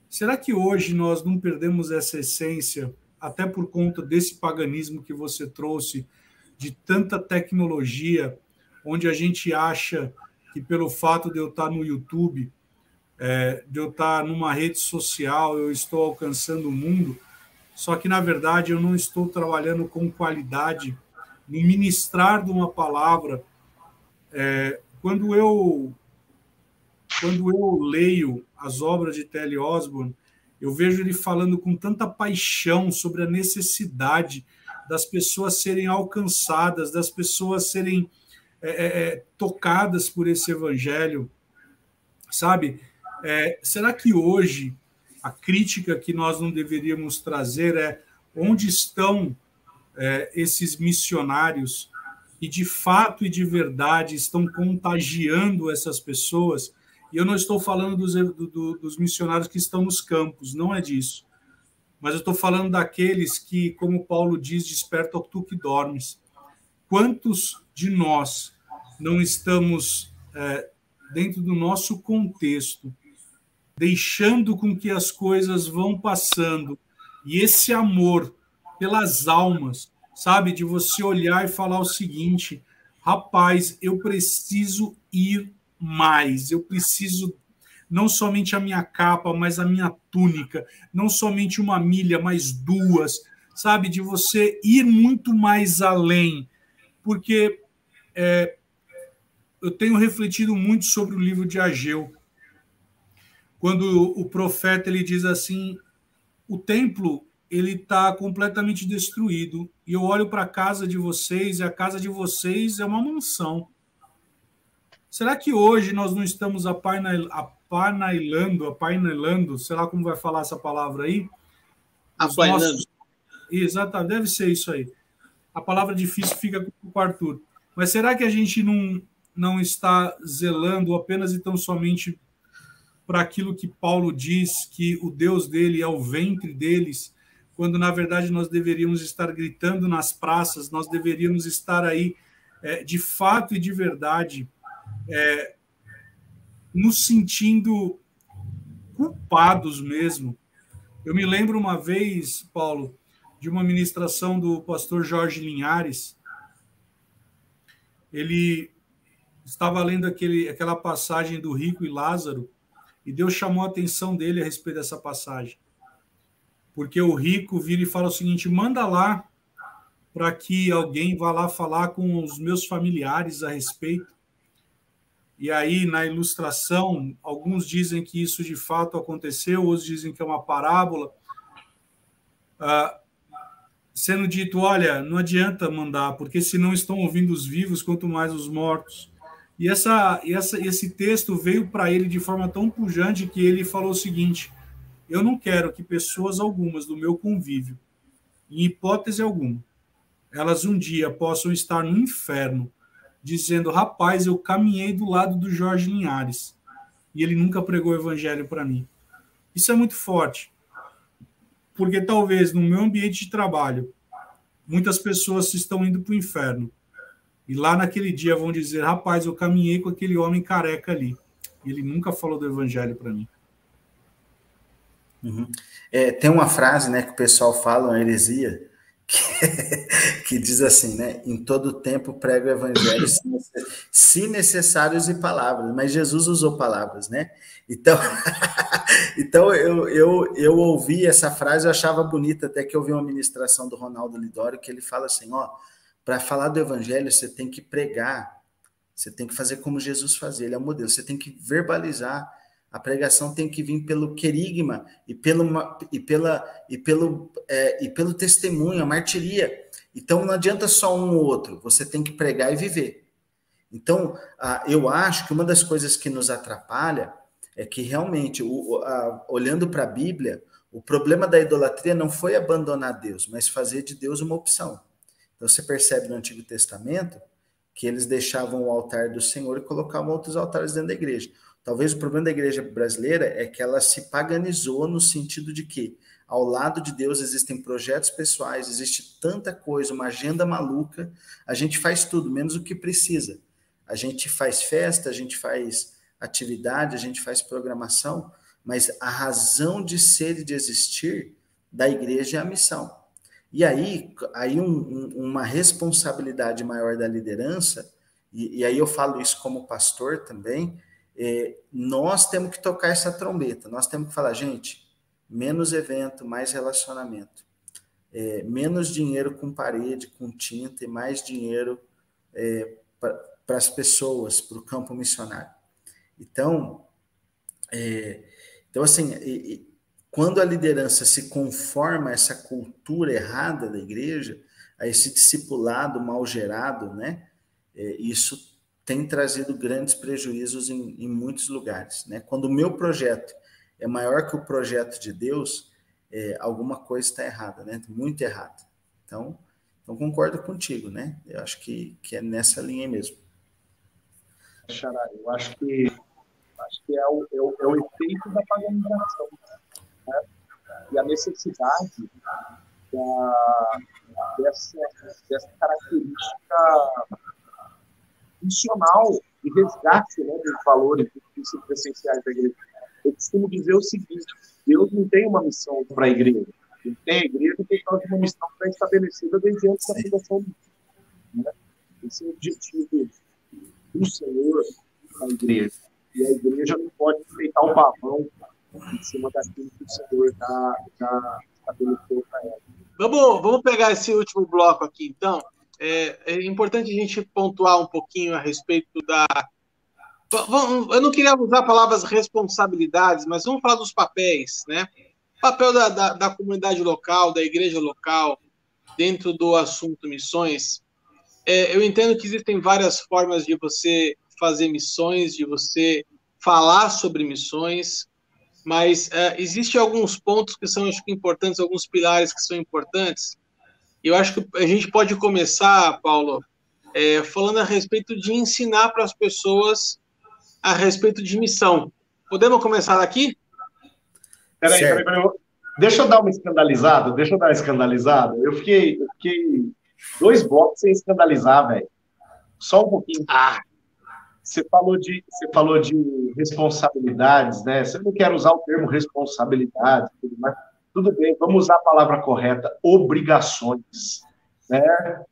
Será que hoje nós não perdemos essa essência, até por conta desse paganismo que você trouxe, de tanta tecnologia, onde a gente acha que pelo fato de eu estar no YouTube, é, de eu estar numa rede social, eu estou alcançando o mundo, só que, na verdade, eu não estou trabalhando com qualidade no ministrar de uma palavra. É, quando eu quando eu leio as obras de Telly Osborne, eu vejo ele falando com tanta paixão sobre a necessidade das pessoas serem alcançadas, das pessoas serem é, é, é tocadas por esse evangelho, sabe? É, será que hoje a crítica que nós não deveríamos trazer é onde estão é, esses missionários que de fato e de verdade estão contagiando essas pessoas? E eu não estou falando dos, do, dos missionários que estão nos campos, não é disso. Mas eu estou falando daqueles que, como Paulo diz, despertam tu que dormes. Quantos de nós não estamos é, dentro do nosso contexto deixando com que as coisas vão passando. E esse amor pelas almas, sabe, de você olhar e falar o seguinte: rapaz, eu preciso ir mais, eu preciso não somente a minha capa, mas a minha túnica, não somente uma milha, mas duas, sabe, de você ir muito mais além, porque é, eu tenho refletido muito sobre o livro de Ageu quando o profeta ele diz assim: o templo ele está completamente destruído e eu olho para a casa de vocês e a casa de vocês é uma mansão. Será que hoje nós não estamos apainelando, apainelando, sei lá como vai falar essa palavra aí? Apainando. Nossos... Exatamente, deve ser isso aí. A palavra difícil fica com o Arthur. Mas será que a gente não, não está zelando apenas e tão somente para aquilo que Paulo diz, que o Deus dele é o ventre deles, quando na verdade nós deveríamos estar gritando nas praças, nós deveríamos estar aí é, de fato e de verdade é, nos sentindo culpados mesmo. Eu me lembro uma vez, Paulo, de uma ministração do pastor Jorge Linhares. Ele estava lendo aquele, aquela passagem do rico e Lázaro, e Deus chamou a atenção dele a respeito dessa passagem. Porque o rico vira e fala o seguinte: manda lá para que alguém vá lá falar com os meus familiares a respeito. E aí, na ilustração, alguns dizem que isso de fato aconteceu, outros dizem que é uma parábola. Ah, sendo dito: olha, não adianta mandar, porque se não estão ouvindo os vivos, quanto mais os mortos. E, essa, essa, esse texto veio para ele de forma tão pujante que ele falou o seguinte: eu não quero que pessoas algumas do meu convívio, em hipótese alguma, elas um dia possam estar no inferno dizendo: rapaz, eu caminhei do lado do Jorge Linhares e ele nunca pregou o evangelho para mim. Isso é muito forte, porque talvez no meu ambiente de trabalho muitas pessoas estão indo para o inferno e lá naquele dia vão dizer: rapaz, eu caminhei com aquele homem careca ali e ele nunca falou do evangelho para mim. Uhum. É, tem uma frase né, que o pessoal fala, uma heresia, que, que, diz assim, né? Em todo tempo prego o evangelho, se necessários e palavras, mas Jesus usou palavras, né? Então, então eu, eu, eu ouvi essa frase, eu achava bonita, até que eu vi uma ministração do Ronaldo Lidório, que ele fala assim: ó, para falar do evangelho, você tem que pregar, você tem que fazer como Jesus fazia, ele é o modelo, você tem que verbalizar a pregação tem que vir pelo querigma e pelo, e pela, e pelo, é, e pelo testemunho, a martiria. Então não adianta só um ou outro, você tem que pregar e viver. Então, eu acho que uma das coisas que nos atrapalha é que realmente, olhando para a Bíblia, o problema da idolatria não foi abandonar Deus, mas fazer de Deus uma opção. Então você percebe no Antigo Testamento que eles deixavam o altar do Senhor e colocavam outros altares dentro da igreja. Talvez o problema da igreja brasileira é que ela se paganizou no sentido de que, ao lado de Deus, existem projetos pessoais, existe tanta coisa, uma agenda maluca, a gente faz tudo, menos o que precisa. A gente faz festa, a gente faz atividade, a gente faz programação, mas a razão de ser e de existir da igreja é a missão. E aí, aí um, um, uma responsabilidade maior da liderança, e, e aí eu falo isso como pastor também, é, nós temos que tocar essa trombeta, nós temos que falar, gente, menos evento, mais relacionamento. É, menos dinheiro com parede, com tinta, e mais dinheiro é, para as pessoas, para o campo missionário. Então, é, então assim, e, quando a liderança se conforma a essa cultura errada da igreja, a esse discipulado mal gerado, né, é, isso tem trazido grandes prejuízos em, em muitos lugares. Né? Quando o meu projeto é maior que o projeto de Deus, é, alguma coisa está errada, né? muito errada. Então, então, concordo contigo, né? Eu acho que, que é nessa linha mesmo. Xará, eu acho que, acho que é, o, é, o, é o efeito da paganização. Né? E a necessidade da, dessa, dessa característica funcional e resgate né, dos valores, dos princípios essenciais da igreja. Eu costumo dizer o seguinte: Deus não tem uma missão para a igreja. Ele tem a igreja por causa de uma missão pré-estabelecida desde antes da fundação do mundo. Né? Esse é o objetivo do Senhor na igreja. E a igreja não pode enfeitar o pavão em cima daquilo que o Senhor estabeleceu para ela. Vamos, vamos pegar esse último bloco aqui, então é, é importante a gente pontuar um pouquinho a respeito da. Eu não queria usar palavras responsabilidades, mas vamos falar dos papéis, né? O papel da, da, da comunidade local, da igreja local, dentro do assunto missões. É, eu entendo que existem várias formas de você fazer missões, de você falar sobre missões, mas uh, existem alguns pontos que são acho, importantes, alguns pilares que são importantes. Eu acho que a gente pode começar, Paulo, é, falando a respeito de ensinar para as pessoas a respeito de missão. Podemos começar daqui? Peraí, peraí, peraí. Deixa eu dar uma escandalizada, deixa eu dar uma escandalizada. Eu fiquei, eu fiquei dois blocos sem escandalizar, velho. Só um pouquinho. Ah. Você falou de, você falou de responsabilidades, né? Você não quer usar o termo responsabilidade, tudo mais. Tudo bem, vamos usar a palavra correta, obrigações. Né?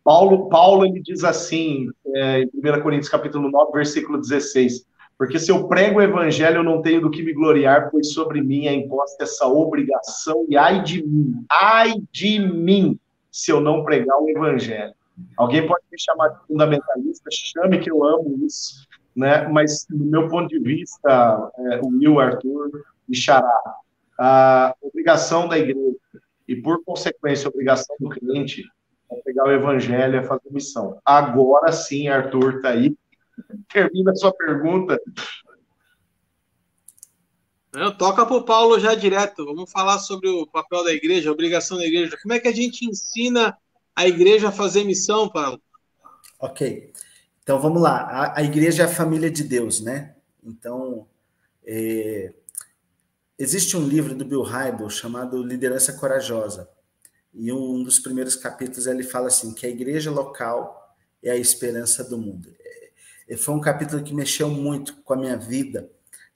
Paulo, Paulo ele diz assim, é, em 1 Coríntios capítulo 9, versículo 16, porque se eu prego o evangelho, eu não tenho do que me gloriar, pois sobre mim é imposta essa obrigação, e ai de mim, ai de mim, se eu não pregar o evangelho. Alguém pode me chamar de fundamentalista, chame que eu amo isso, né? mas, do meu ponto de vista, é, o Will, Arthur e Xará, a obrigação da igreja, e por consequência, a obrigação do cliente, é pegar o evangelho e fazer missão. Agora sim, Arthur está aí. Termina a sua pergunta. Não, toca para o Paulo já direto. Vamos falar sobre o papel da igreja, a obrigação da igreja. Como é que a gente ensina a igreja a fazer missão, Paulo? Ok. Então vamos lá. A, a igreja é a família de Deus, né? Então, é, existe um livro do Bill Hybel chamado Liderança Corajosa. E um dos primeiros capítulos ele fala assim que a igreja local é a esperança do mundo. É, foi um capítulo que mexeu muito com a minha vida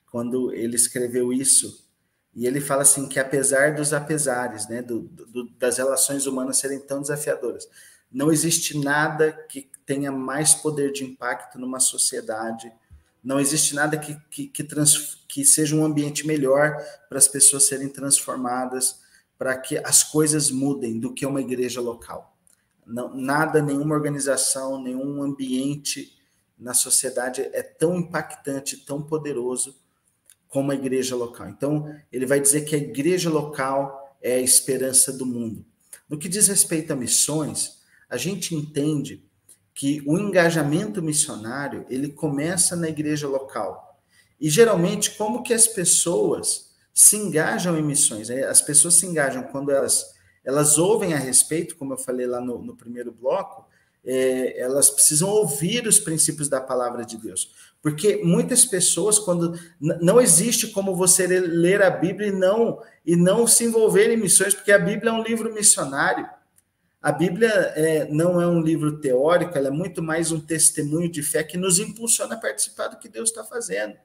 quando ele escreveu isso. E ele fala assim que apesar dos apesares, né, do, do, das relações humanas serem tão desafiadoras, não existe nada que tenha mais poder de impacto numa sociedade. Não existe nada que, que, que, trans, que seja um ambiente melhor para as pessoas serem transformadas para que as coisas mudem do que uma igreja local. Não, nada, nenhuma organização, nenhum ambiente na sociedade é tão impactante, tão poderoso como a igreja local. Então, ele vai dizer que a igreja local é a esperança do mundo. No que diz respeito a missões, a gente entende que o engajamento missionário, ele começa na igreja local. E geralmente como que as pessoas se engajam em missões. Né? As pessoas se engajam quando elas, elas ouvem a respeito, como eu falei lá no, no primeiro bloco, é, elas precisam ouvir os princípios da palavra de Deus. Porque muitas pessoas, quando não existe como você ler a Bíblia e não, e não se envolver em missões, porque a Bíblia é um livro missionário. A Bíblia é, não é um livro teórico, ela é muito mais um testemunho de fé que nos impulsiona a participar do que Deus está fazendo.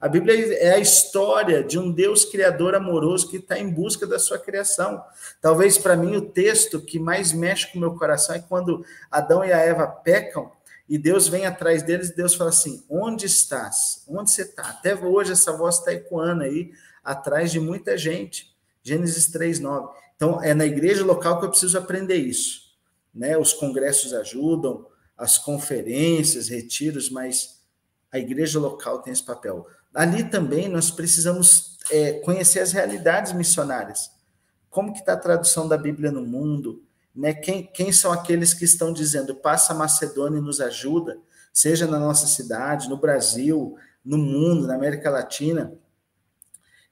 A Bíblia é a história de um Deus criador amoroso que está em busca da sua criação. Talvez para mim o texto que mais mexe com o meu coração é quando Adão e a Eva pecam e Deus vem atrás deles e Deus fala assim: Onde estás? Onde você está? Até hoje essa voz está ecoando aí atrás de muita gente. Gênesis 3:9. Então é na igreja local que eu preciso aprender isso. Né? Os congressos ajudam, as conferências, retiros, mas a igreja local tem esse papel ali também nós precisamos é, conhecer as realidades missionárias. Como que está a tradução da Bíblia no mundo? Né? Quem, quem são aqueles que estão dizendo, passa a Macedônia e nos ajuda, seja na nossa cidade, no Brasil, no mundo, na América Latina.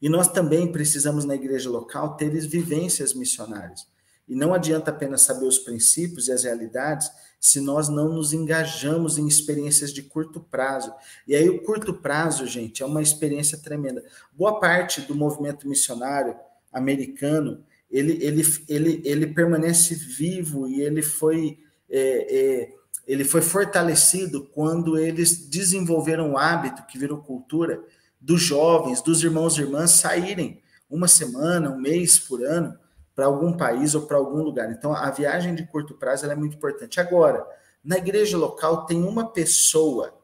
E nós também precisamos, na igreja local, ter vivências missionárias. E não adianta apenas saber os princípios e as realidades se nós não nos engajamos em experiências de curto prazo. E aí, o curto prazo, gente, é uma experiência tremenda. Boa parte do movimento missionário americano ele, ele, ele, ele permanece vivo e ele foi. É, é, ele foi fortalecido quando eles desenvolveram o hábito que virou cultura dos jovens, dos irmãos e irmãs saírem uma semana, um mês por ano para algum país ou para algum lugar. Então, a viagem de curto prazo é muito importante. Agora, na igreja local tem uma pessoa,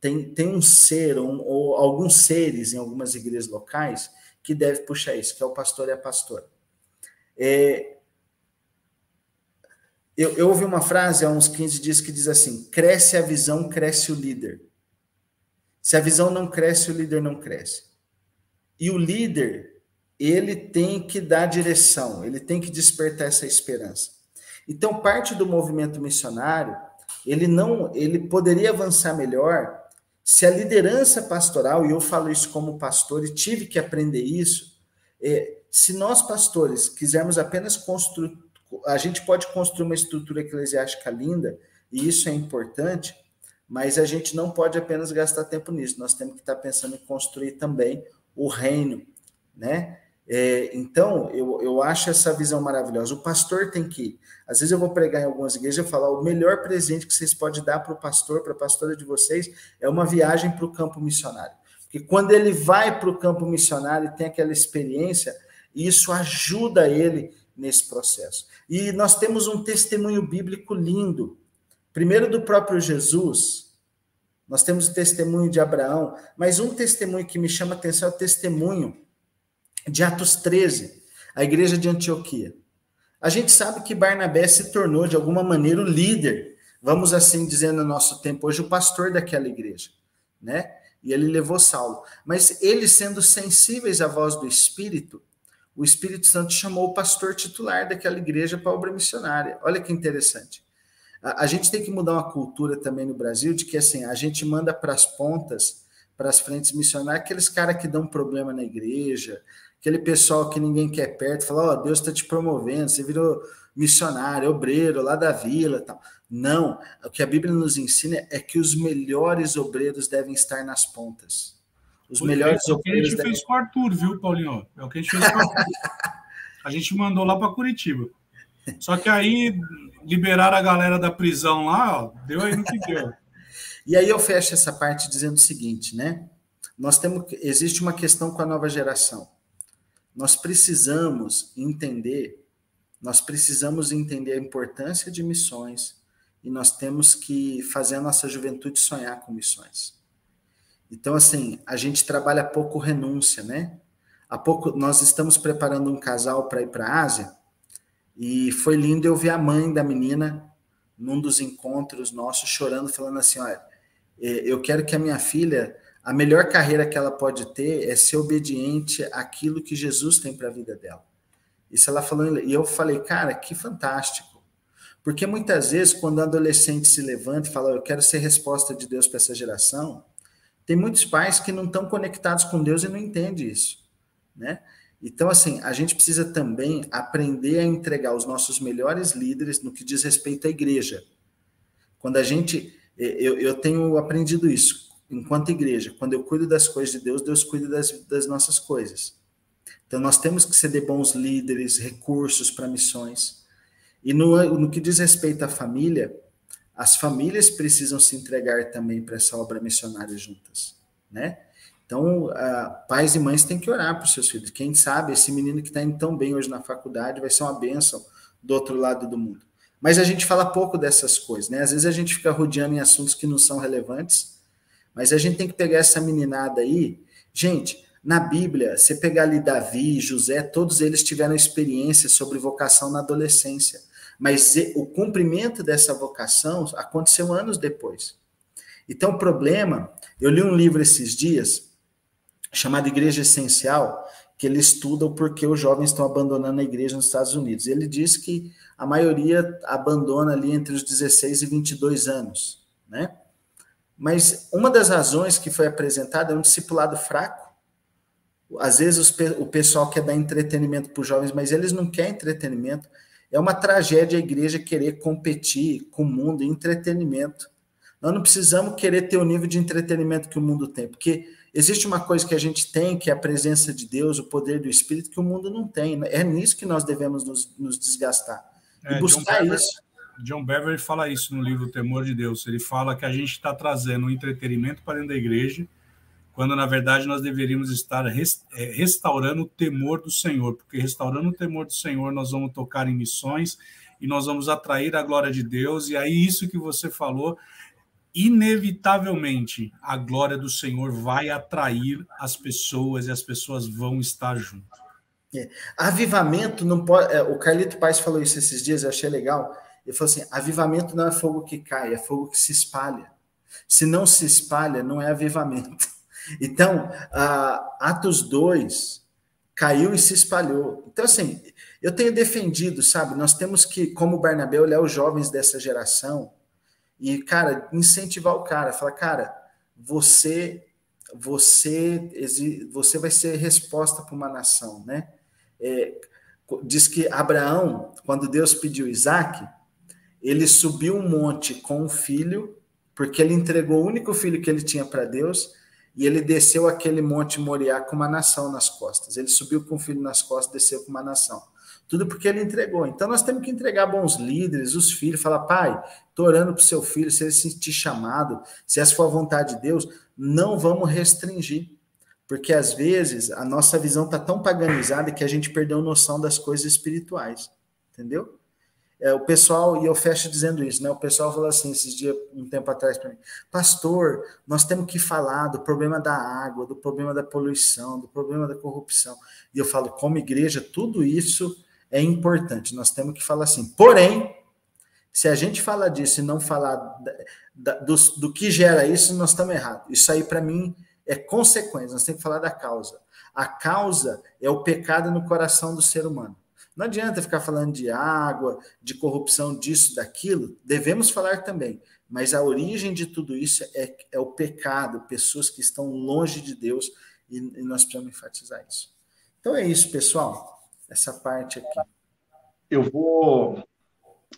tem, tem um ser, um, ou alguns seres em algumas igrejas locais que deve puxar isso, que é o pastor e a pastora. É, eu, eu ouvi uma frase há uns 15 dias que diz assim: cresce a visão, cresce o líder. Se a visão não cresce, o líder não cresce. E o líder ele tem que dar direção, ele tem que despertar essa esperança. Então, parte do movimento missionário, ele não, ele poderia avançar melhor Se a liderança pastoral, e eu falo isso como pastor e tive que aprender isso, é, se nós pastores quisermos apenas construir, a gente pode construir uma estrutura eclesiástica linda, e isso é importante, mas a gente não pode apenas gastar tempo nisso, nós temos que estar pensando em construir também o reino, né? É, então, eu, eu acho essa visão maravilhosa. O pastor tem que. Às vezes eu vou pregar em algumas igrejas e falar: o melhor presente que vocês podem dar para o pastor, para a pastora de vocês, é uma viagem para o campo missionário. Porque quando ele vai para o campo missionário e tem aquela experiência, isso ajuda ele nesse processo. E nós temos um testemunho bíblico lindo. Primeiro do próprio Jesus, nós temos o testemunho de Abraão, mas um testemunho que me chama a atenção é o testemunho de Atos 13, a igreja de Antioquia. A gente sabe que Barnabé se tornou, de alguma maneira, o líder, vamos assim dizer no nosso tempo hoje, o pastor daquela igreja, né? E ele levou Saulo. Mas eles, sendo sensíveis à voz do Espírito, o Espírito Santo chamou o pastor titular daquela igreja para a obra missionária. Olha que interessante. A, a gente tem que mudar uma cultura também no Brasil de que assim, a gente manda para as pontas, para as frentes missionárias, aqueles caras que dão problema na igreja, aquele pessoal que ninguém quer perto, fala, ó, oh, Deus está te promovendo, você virou missionário, obreiro lá da vila tal. Não, o que a Bíblia nos ensina é que os melhores obreiros devem estar nas pontas. Os melhores é o que a gente devem... fez com o Arthur, viu, Paulinho? É o que a gente fez com o Arthur. a gente mandou lá para Curitiba. Só que aí liberaram a galera da prisão lá, ó, deu aí no que deu. e aí eu fecho essa parte dizendo o seguinte, né? Nós temos existe uma questão com a nova geração. Nós precisamos entender, nós precisamos entender a importância de missões e nós temos que fazer a nossa juventude sonhar com missões. Então, assim, a gente trabalha pouco renúncia, né? Há pouco nós estamos preparando um casal para ir para a Ásia e foi lindo eu ver a mãe da menina num dos encontros nossos chorando, falando assim: olha, é, eu quero que a minha filha a melhor carreira que ela pode ter é ser obediente àquilo que Jesus tem para a vida dela. Isso ela falou, e eu falei, cara, que fantástico. Porque muitas vezes, quando o adolescente se levanta e fala, eu quero ser resposta de Deus para essa geração, tem muitos pais que não estão conectados com Deus e não entendem isso, né? Então, assim, a gente precisa também aprender a entregar os nossos melhores líderes no que diz respeito à igreja. Quando a gente. Eu, eu tenho aprendido isso enquanto igreja, quando eu cuido das coisas de Deus, Deus cuida das, das nossas coisas. Então, nós temos que ser de bons líderes, recursos para missões. E no, no que diz respeito à família, as famílias precisam se entregar também para essa obra missionária juntas, né? Então, uh, pais e mães têm que orar para os seus filhos. Quem sabe esse menino que está indo tão bem hoje na faculdade vai ser uma bênção do outro lado do mundo. Mas a gente fala pouco dessas coisas, né? Às vezes a gente fica rodeando em assuntos que não são relevantes mas a gente tem que pegar essa meninada aí. Gente, na Bíblia, você pegar ali Davi, José, todos eles tiveram experiência sobre vocação na adolescência. Mas o cumprimento dessa vocação aconteceu anos depois. Então, o problema, eu li um livro esses dias, chamado Igreja Essencial, que ele estuda o porquê os jovens estão abandonando a igreja nos Estados Unidos. Ele diz que a maioria abandona ali entre os 16 e 22 anos, né? Mas uma das razões que foi apresentada é um discipulado fraco. Às vezes o pessoal quer dar entretenimento para os jovens, mas eles não querem entretenimento. É uma tragédia a igreja querer competir com o mundo em entretenimento. Nós não precisamos querer ter o nível de entretenimento que o mundo tem, porque existe uma coisa que a gente tem, que é a presença de Deus, o poder do Espírito, que o mundo não tem. É nisso que nós devemos nos, nos desgastar. É, e buscar isso. John Beverly fala isso no livro Temor de Deus. Ele fala que a gente está trazendo um entretenimento para dentro da igreja, quando na verdade nós deveríamos estar é, restaurando o temor do Senhor, porque restaurando o temor do Senhor nós vamos tocar em missões e nós vamos atrair a glória de Deus. E aí, isso que você falou, inevitavelmente a glória do Senhor vai atrair as pessoas e as pessoas vão estar junto. É. Avivamento não pode. É, o Carlito Paz falou isso esses dias, eu achei legal ele falou assim: avivamento não é fogo que cai, é fogo que se espalha. Se não se espalha, não é avivamento. Então, uh, Atos 2 caiu e se espalhou. Então, assim, eu tenho defendido, sabe? Nós temos que, como Barnabé, olhar os jovens dessa geração e, cara, incentivar o cara. Falar, cara, você você você vai ser resposta para uma nação, né? É, diz que Abraão, quando Deus pediu Isaac, ele subiu um monte com o filho, porque ele entregou o único filho que ele tinha para Deus, e ele desceu aquele monte Moriá com uma nação nas costas. Ele subiu com o filho nas costas, desceu com uma nação. Tudo porque ele entregou. Então nós temos que entregar bons líderes, os filhos, falar, pai, estou orando para o seu filho, se ele se sentir chamado, se essa for a vontade de Deus, não vamos restringir. Porque às vezes a nossa visão está tão paganizada que a gente perdeu noção das coisas espirituais. Entendeu? É, o pessoal, e eu fecho dizendo isso, né? O pessoal falou assim esses dias, um tempo atrás para mim, pastor, nós temos que falar do problema da água, do problema da poluição, do problema da corrupção. E eu falo, como igreja, tudo isso é importante, nós temos que falar assim. Porém, se a gente falar disso e não falar da, da, do, do que gera isso, nós estamos errados. Isso aí, para mim, é consequência, nós temos que falar da causa. A causa é o pecado no coração do ser humano. Não adianta ficar falando de água, de corrupção, disso, daquilo. Devemos falar também. Mas a origem de tudo isso é, é o pecado, pessoas que estão longe de Deus, e, e nós precisamos enfatizar isso. Então é isso, pessoal essa parte aqui. Eu vou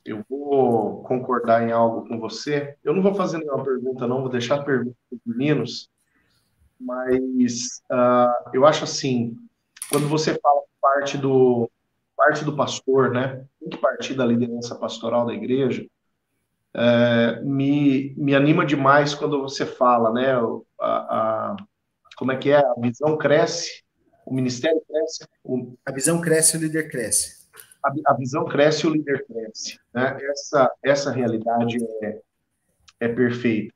eu vou concordar em algo com você. Eu não vou fazer nenhuma pergunta, não, vou deixar a pergunta para os meninos, mas uh, eu acho assim, quando você fala parte do parte do pastor, né, tem que partir da liderança pastoral da igreja, é, me, me anima demais quando você fala, né, a, a, como é que é, a visão cresce o ministério cresce. O... A visão cresce, o líder cresce. A, a visão cresce, o líder cresce. Né? Essa, essa realidade é, é perfeita.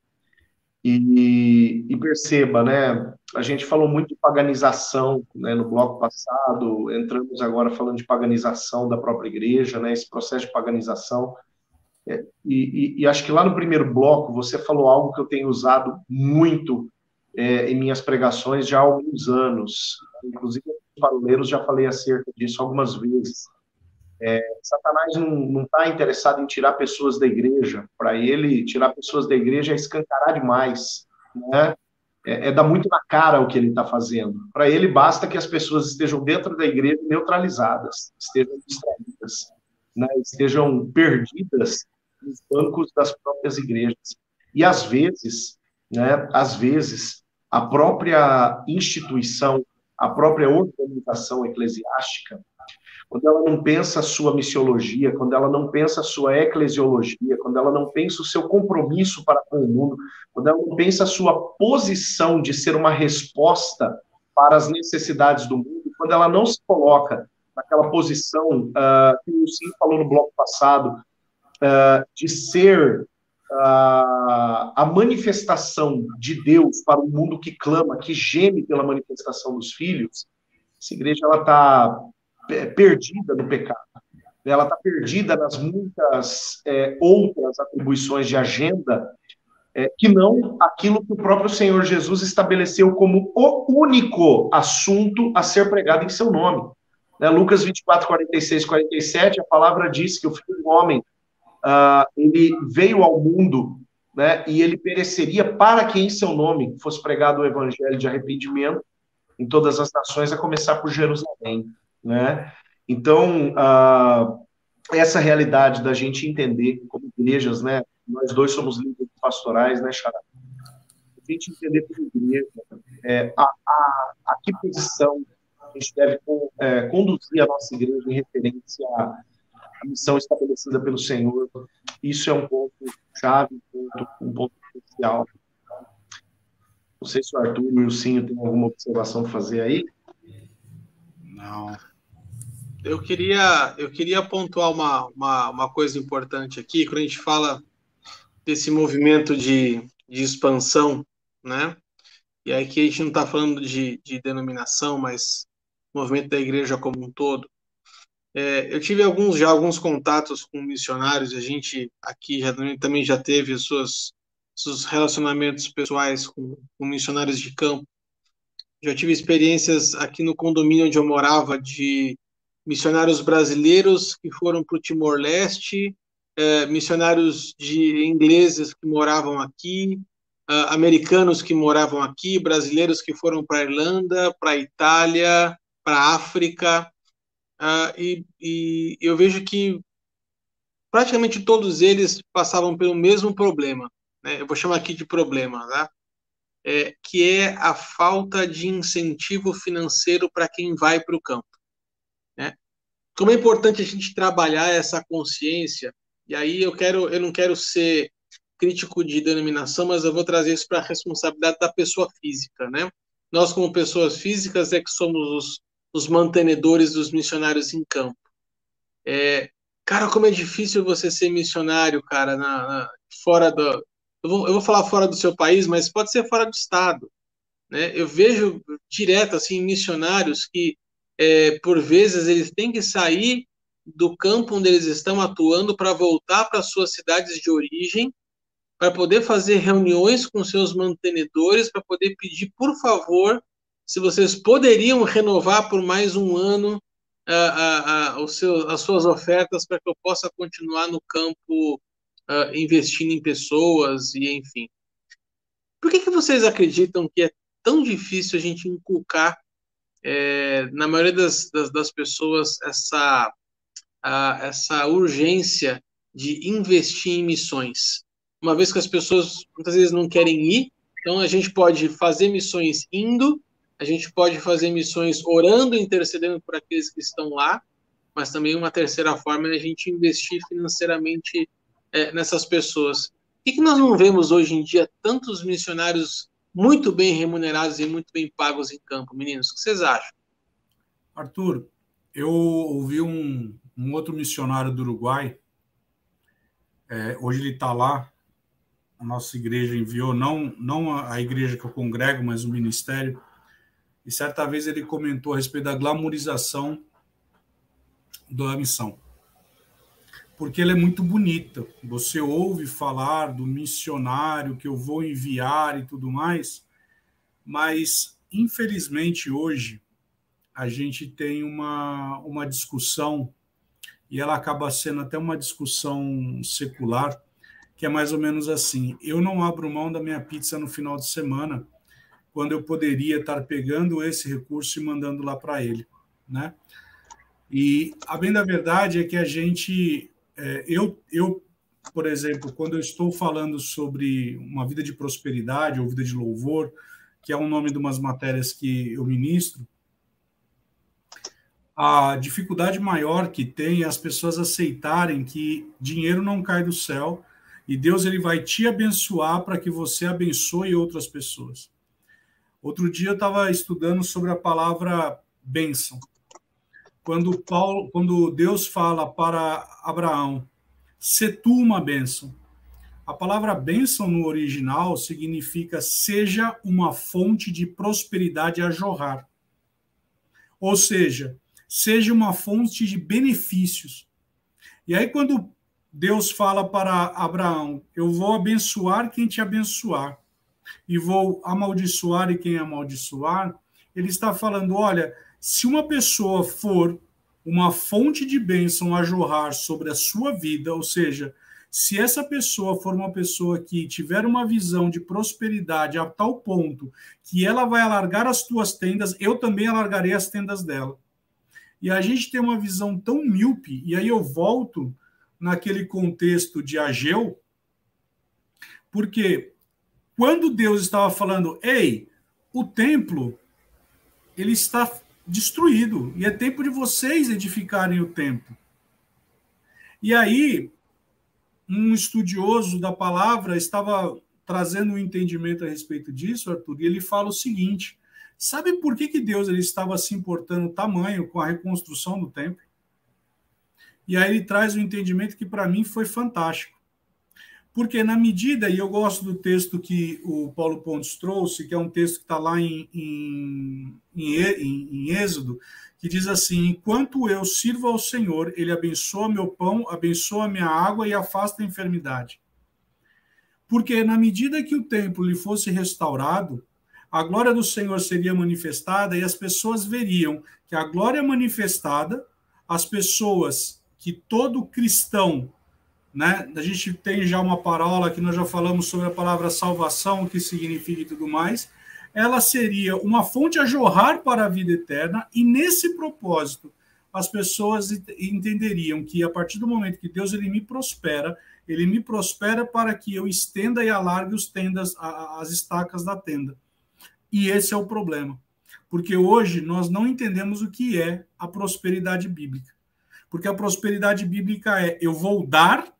E, e, perceba, né? A gente falou muito de paganização né, no bloco passado, entramos agora falando de paganização da própria igreja, né? Esse processo de paganização. É, e, e, e, acho que lá no primeiro bloco você falou algo que eu tenho usado muito é, em minhas pregações já há alguns anos. Inclusive, os paroleiros já falei acerca disso algumas vezes. É, Satanás não está interessado em tirar pessoas da igreja. Para ele, tirar pessoas da igreja é escancarar demais. Né? É, é dar muito na cara o que ele está fazendo. Para ele, basta que as pessoas estejam dentro da igreja neutralizadas, estejam distraídas, né? estejam perdidas nos bancos das próprias igrejas. E às vezes, né, às vezes, a própria instituição, a própria organização eclesiástica, quando ela não pensa a sua missiologia, quando ela não pensa a sua eclesiologia, quando ela não pensa o seu compromisso para com o mundo, quando ela não pensa a sua posição de ser uma resposta para as necessidades do mundo, quando ela não se coloca naquela posição uh, que o Sim falou no bloco passado, uh, de ser a manifestação de Deus para o mundo que clama, que geme pela manifestação dos filhos, essa igreja ela está perdida no pecado. Ela está perdida nas muitas é, outras atribuições de agenda é, que não aquilo que o próprio Senhor Jesus estabeleceu como o único assunto a ser pregado em seu nome. Né, Lucas 24, 46, 47, a palavra diz que o Filho do Homem uh, ele veio ao mundo, né, e ele pereceria para que em seu nome fosse pregado o evangelho de arrependimento em todas as nações, a começar por Jerusalém, né? Então, uh, essa realidade da gente entender como igrejas, né? Nós dois somos líderes pastorais, né, Xará? A gente entender como igreja é, a, a, a que posição a gente deve é, conduzir a nossa igreja em referência a a missão estabelecida pelo Senhor. Isso é um ponto chave, um ponto, um ponto especial. Não sei se o Arthur e o Cinho têm alguma observação a fazer aí. Não. Eu queria, eu queria pontuar uma, uma, uma coisa importante aqui, quando a gente fala desse movimento de, de expansão, né? E aqui a gente não está falando de, de denominação, mas movimento da igreja como um todo. É, eu tive alguns já alguns contatos com missionários, a gente aqui já, também já teve os seus, relacionamentos pessoais com, com, missionários de campo. Já tive experiências aqui no condomínio onde eu morava de missionários brasileiros que foram para o Timor-Leste, é, missionários de ingleses que moravam aqui, uh, americanos que moravam aqui, brasileiros que foram para Irlanda, para Itália, para África, uh, e, e eu vejo que praticamente todos eles passavam pelo mesmo problema. Né? Eu vou chamar aqui de problema, tá? É, que é a falta de incentivo financeiro para quem vai para o campo. Né? Como é importante a gente trabalhar essa consciência, e aí eu quero, eu não quero ser crítico de denominação, mas eu vou trazer isso para a responsabilidade da pessoa física, né? Nós, como pessoas físicas, é que somos os, os mantenedores dos missionários em campo. É, cara, como é difícil você ser missionário, cara, na, na fora do. Eu vou, eu vou falar fora do seu país, mas pode ser fora do estado. Né? Eu vejo direto assim missionários que, é, por vezes, eles têm que sair do campo onde eles estão atuando para voltar para suas cidades de origem para poder fazer reuniões com seus mantenedores, para poder pedir, por favor, se vocês poderiam renovar por mais um ano uh, uh, uh, seu, as suas ofertas para que eu possa continuar no campo investindo em pessoas e enfim. Por que, que vocês acreditam que é tão difícil a gente inculcar é, na maioria das, das, das pessoas essa, essa urgência de investir em missões? uma vez que as pessoas muitas vezes não querem ir, então a gente pode fazer missões indo, a gente pode fazer missões orando, intercedendo por aqueles que estão lá, mas também uma terceira forma é a gente investir financeiramente é, nessas pessoas. Que, que nós não vemos hoje em dia tantos missionários muito bem remunerados e muito bem pagos em campo, meninos? O que vocês acham? Arthur, eu ouvi um, um outro missionário do Uruguai, é, hoje ele está lá, a nossa igreja enviou, não, não a igreja que eu congrego, mas o ministério, e certa vez ele comentou a respeito da glamorização da missão. Porque ela é muito bonita. Você ouve falar do missionário que eu vou enviar e tudo mais, mas infelizmente hoje a gente tem uma, uma discussão, e ela acaba sendo até uma discussão secular, que é mais ou menos assim: eu não abro mão da minha pizza no final de semana, quando eu poderia estar pegando esse recurso e mandando lá para ele, né? E a bem da verdade é que a gente, é, eu, eu, por exemplo, quando eu estou falando sobre uma vida de prosperidade ou vida de louvor, que é o nome de umas matérias que eu ministro, a dificuldade maior que tem é as pessoas aceitarem que dinheiro não cai do céu e Deus ele vai te abençoar para que você abençoe outras pessoas. Outro dia eu estava estudando sobre a palavra bênção. Quando Paulo, quando Deus fala para Abraão, se tu uma bênção. A palavra bênção no original significa seja uma fonte de prosperidade a jorrar. Ou seja, seja uma fonte de benefícios. E aí, quando Deus fala para Abraão: Eu vou abençoar quem te abençoar, e vou amaldiçoar e quem amaldiçoar. Ele está falando: olha, se uma pessoa for uma fonte de bênção a jorrar sobre a sua vida, ou seja, se essa pessoa for uma pessoa que tiver uma visão de prosperidade a tal ponto que ela vai alargar as tuas tendas, eu também alargarei as tendas dela. E a gente tem uma visão tão míope, e aí eu volto naquele contexto de Ageu, porque quando Deus estava falando, ei, o templo ele está destruído e é tempo de vocês edificarem o templo. E aí, um estudioso da palavra estava trazendo um entendimento a respeito disso, Arthur, e ele fala o seguinte: sabe por que, que Deus ele estava se importando tamanho com a reconstrução do templo? E aí ele traz um entendimento que para mim foi fantástico. Porque na medida, e eu gosto do texto que o Paulo Pontes trouxe, que é um texto que está lá em, em, em, em Êxodo, que diz assim: Enquanto eu sirvo ao Senhor, ele abençoa meu pão, abençoa minha água e afasta a enfermidade. Porque na medida que o templo lhe fosse restaurado, a glória do Senhor seria manifestada e as pessoas veriam que a glória manifestada, as pessoas que todo cristão né? A gente tem já uma parola que nós já falamos sobre a palavra salvação, o que significa e tudo mais. Ela seria uma fonte a jorrar para a vida eterna, e nesse propósito, as pessoas entenderiam que a partir do momento que Deus ele me prospera, ele me prospera para que eu estenda e alargue os tendas, as estacas da tenda. E esse é o problema. Porque hoje nós não entendemos o que é a prosperidade bíblica. Porque a prosperidade bíblica é eu vou dar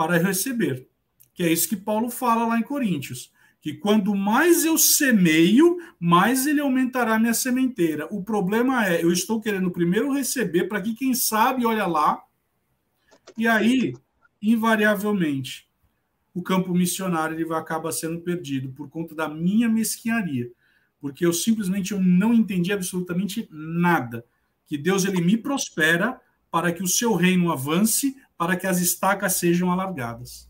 para receber. Que é isso que Paulo fala lá em Coríntios. Que quanto mais eu semeio, mais ele aumentará minha sementeira. O problema é, eu estou querendo primeiro receber, para que quem sabe, olha lá, e aí, invariavelmente, o campo missionário ele vai acabar sendo perdido por conta da minha mesquinharia, porque eu simplesmente eu não entendi absolutamente nada. Que Deus ele me prospera para que o seu reino avance, para que as estacas sejam alargadas.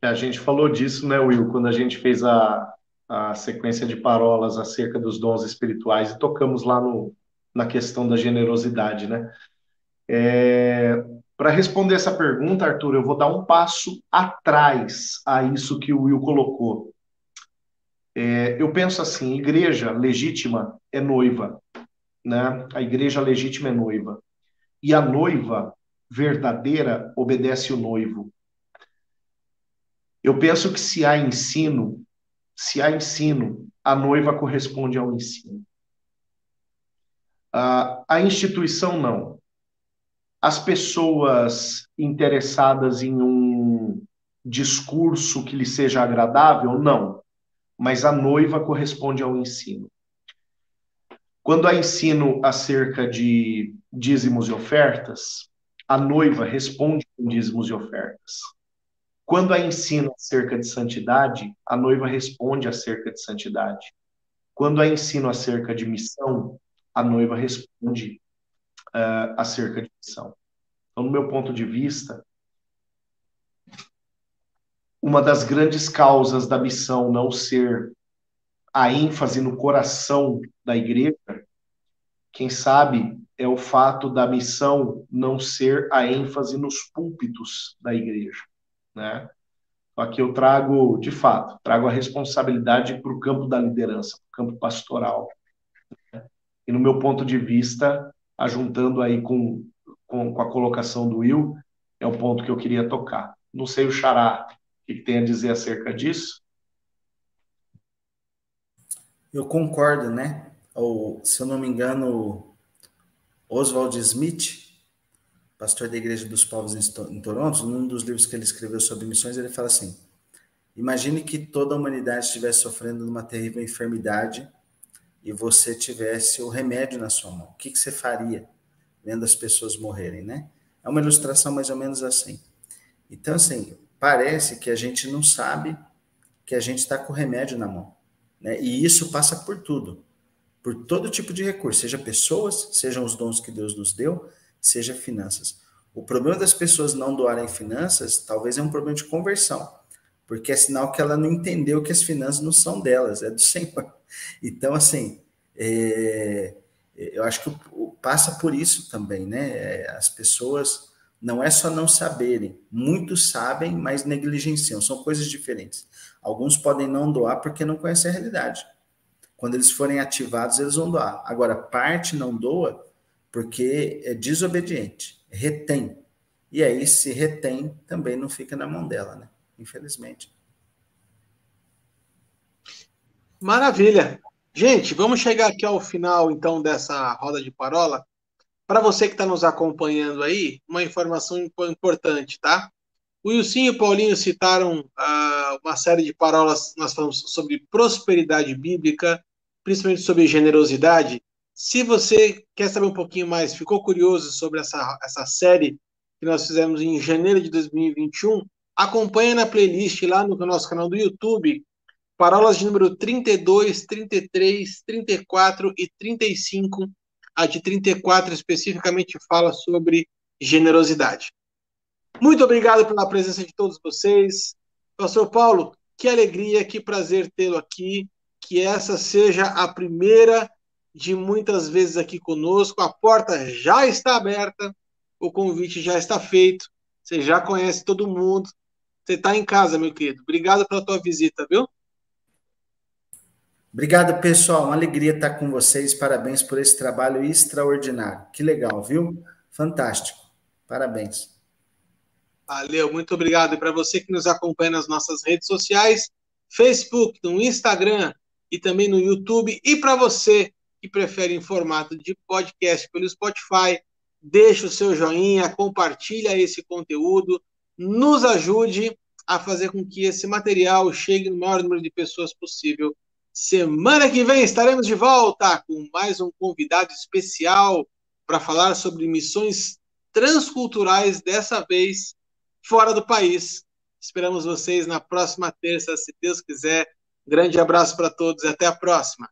É, a gente falou disso, né, Will, quando a gente fez a, a sequência de parolas acerca dos dons espirituais e tocamos lá no, na questão da generosidade, né? É, Para responder essa pergunta, Arthur, eu vou dar um passo atrás a isso que o Will colocou. É, eu penso assim: igreja legítima é noiva, né? A igreja legítima é noiva. E a noiva verdadeira obedece o noivo. Eu penso que se há ensino, se há ensino, a noiva corresponde ao ensino. Uh, a instituição não. As pessoas interessadas em um discurso que lhe seja agradável, não. Mas a noiva corresponde ao ensino. Quando há ensino acerca de dízimos e ofertas, a noiva responde com dízimos e ofertas. Quando há ensino acerca de santidade, a noiva responde acerca de santidade. Quando há ensino acerca de missão, a noiva responde uh, acerca de missão. Então, no meu ponto de vista, uma das grandes causas da missão não ser a ênfase no coração da igreja, quem sabe é o fato da missão não ser a ênfase nos púlpitos da igreja, né? Aqui eu trago, de fato, trago a responsabilidade para o campo da liderança, para o campo pastoral. Né? E no meu ponto de vista, ajuntando aí com, com, com, a colocação do Will, é o ponto que eu queria tocar. Não sei o Xará, o que tem a dizer acerca disso? Eu concordo, né? Ou, se eu não me engano, Oswald Smith, pastor da Igreja dos Povos em Toronto, num dos livros que ele escreveu sobre missões, ele fala assim: Imagine que toda a humanidade estivesse sofrendo uma terrível enfermidade e você tivesse o remédio na sua mão. O que, que você faria vendo as pessoas morrerem, né? É uma ilustração mais ou menos assim. Então, assim, parece que a gente não sabe que a gente está com o remédio na mão. Né? E isso passa por tudo por todo tipo de recurso, seja pessoas, sejam os dons que Deus nos deu, seja finanças. O problema das pessoas não doarem finanças, talvez é um problema de conversão, porque é sinal que ela não entendeu que as finanças não são delas, é do Senhor. Então, assim, é, eu acho que passa por isso também, né? É, as pessoas não é só não saberem, muitos sabem, mas negligenciam, são coisas diferentes. Alguns podem não doar porque não conhecem a realidade. Quando eles forem ativados, eles vão doar. Agora, parte não doa porque é desobediente, retém. E aí, se retém, também não fica na mão dela, né? Infelizmente. Maravilha. Gente, vamos chegar aqui ao final, então, dessa roda de parola. Para você que está nos acompanhando aí, uma informação importante, tá? O Wilson e o Paulinho citaram uh, uma série de parolas, nós falamos sobre prosperidade bíblica, principalmente sobre generosidade. Se você quer saber um pouquinho mais, ficou curioso sobre essa, essa série que nós fizemos em janeiro de 2021, acompanhe na playlist lá no nosso canal do YouTube, parolas de número 32, 33, 34 e 35. A de 34 especificamente fala sobre generosidade. Muito obrigado pela presença de todos vocês. Pastor Paulo, que alegria, que prazer tê-lo aqui que essa seja a primeira de muitas vezes aqui conosco. A porta já está aberta, o convite já está feito Você já conhece todo mundo. Você está em casa, meu querido. Obrigado pela tua visita, viu? Obrigado, pessoal. Uma alegria estar com vocês. Parabéns por esse trabalho extraordinário. Que legal, viu? Fantástico. Parabéns. Valeu, muito obrigado. E para você que nos acompanha nas nossas redes sociais, Facebook, no Instagram e também no YouTube. E para você que prefere em formato de podcast pelo Spotify, deixe o seu joinha, compartilha esse conteúdo, nos ajude a fazer com que esse material chegue no maior número de pessoas possível. Semana que vem estaremos de volta com mais um convidado especial para falar sobre missões transculturais, dessa vez fora do país. Esperamos vocês na próxima terça, se Deus quiser. Grande abraço para todos e até a próxima.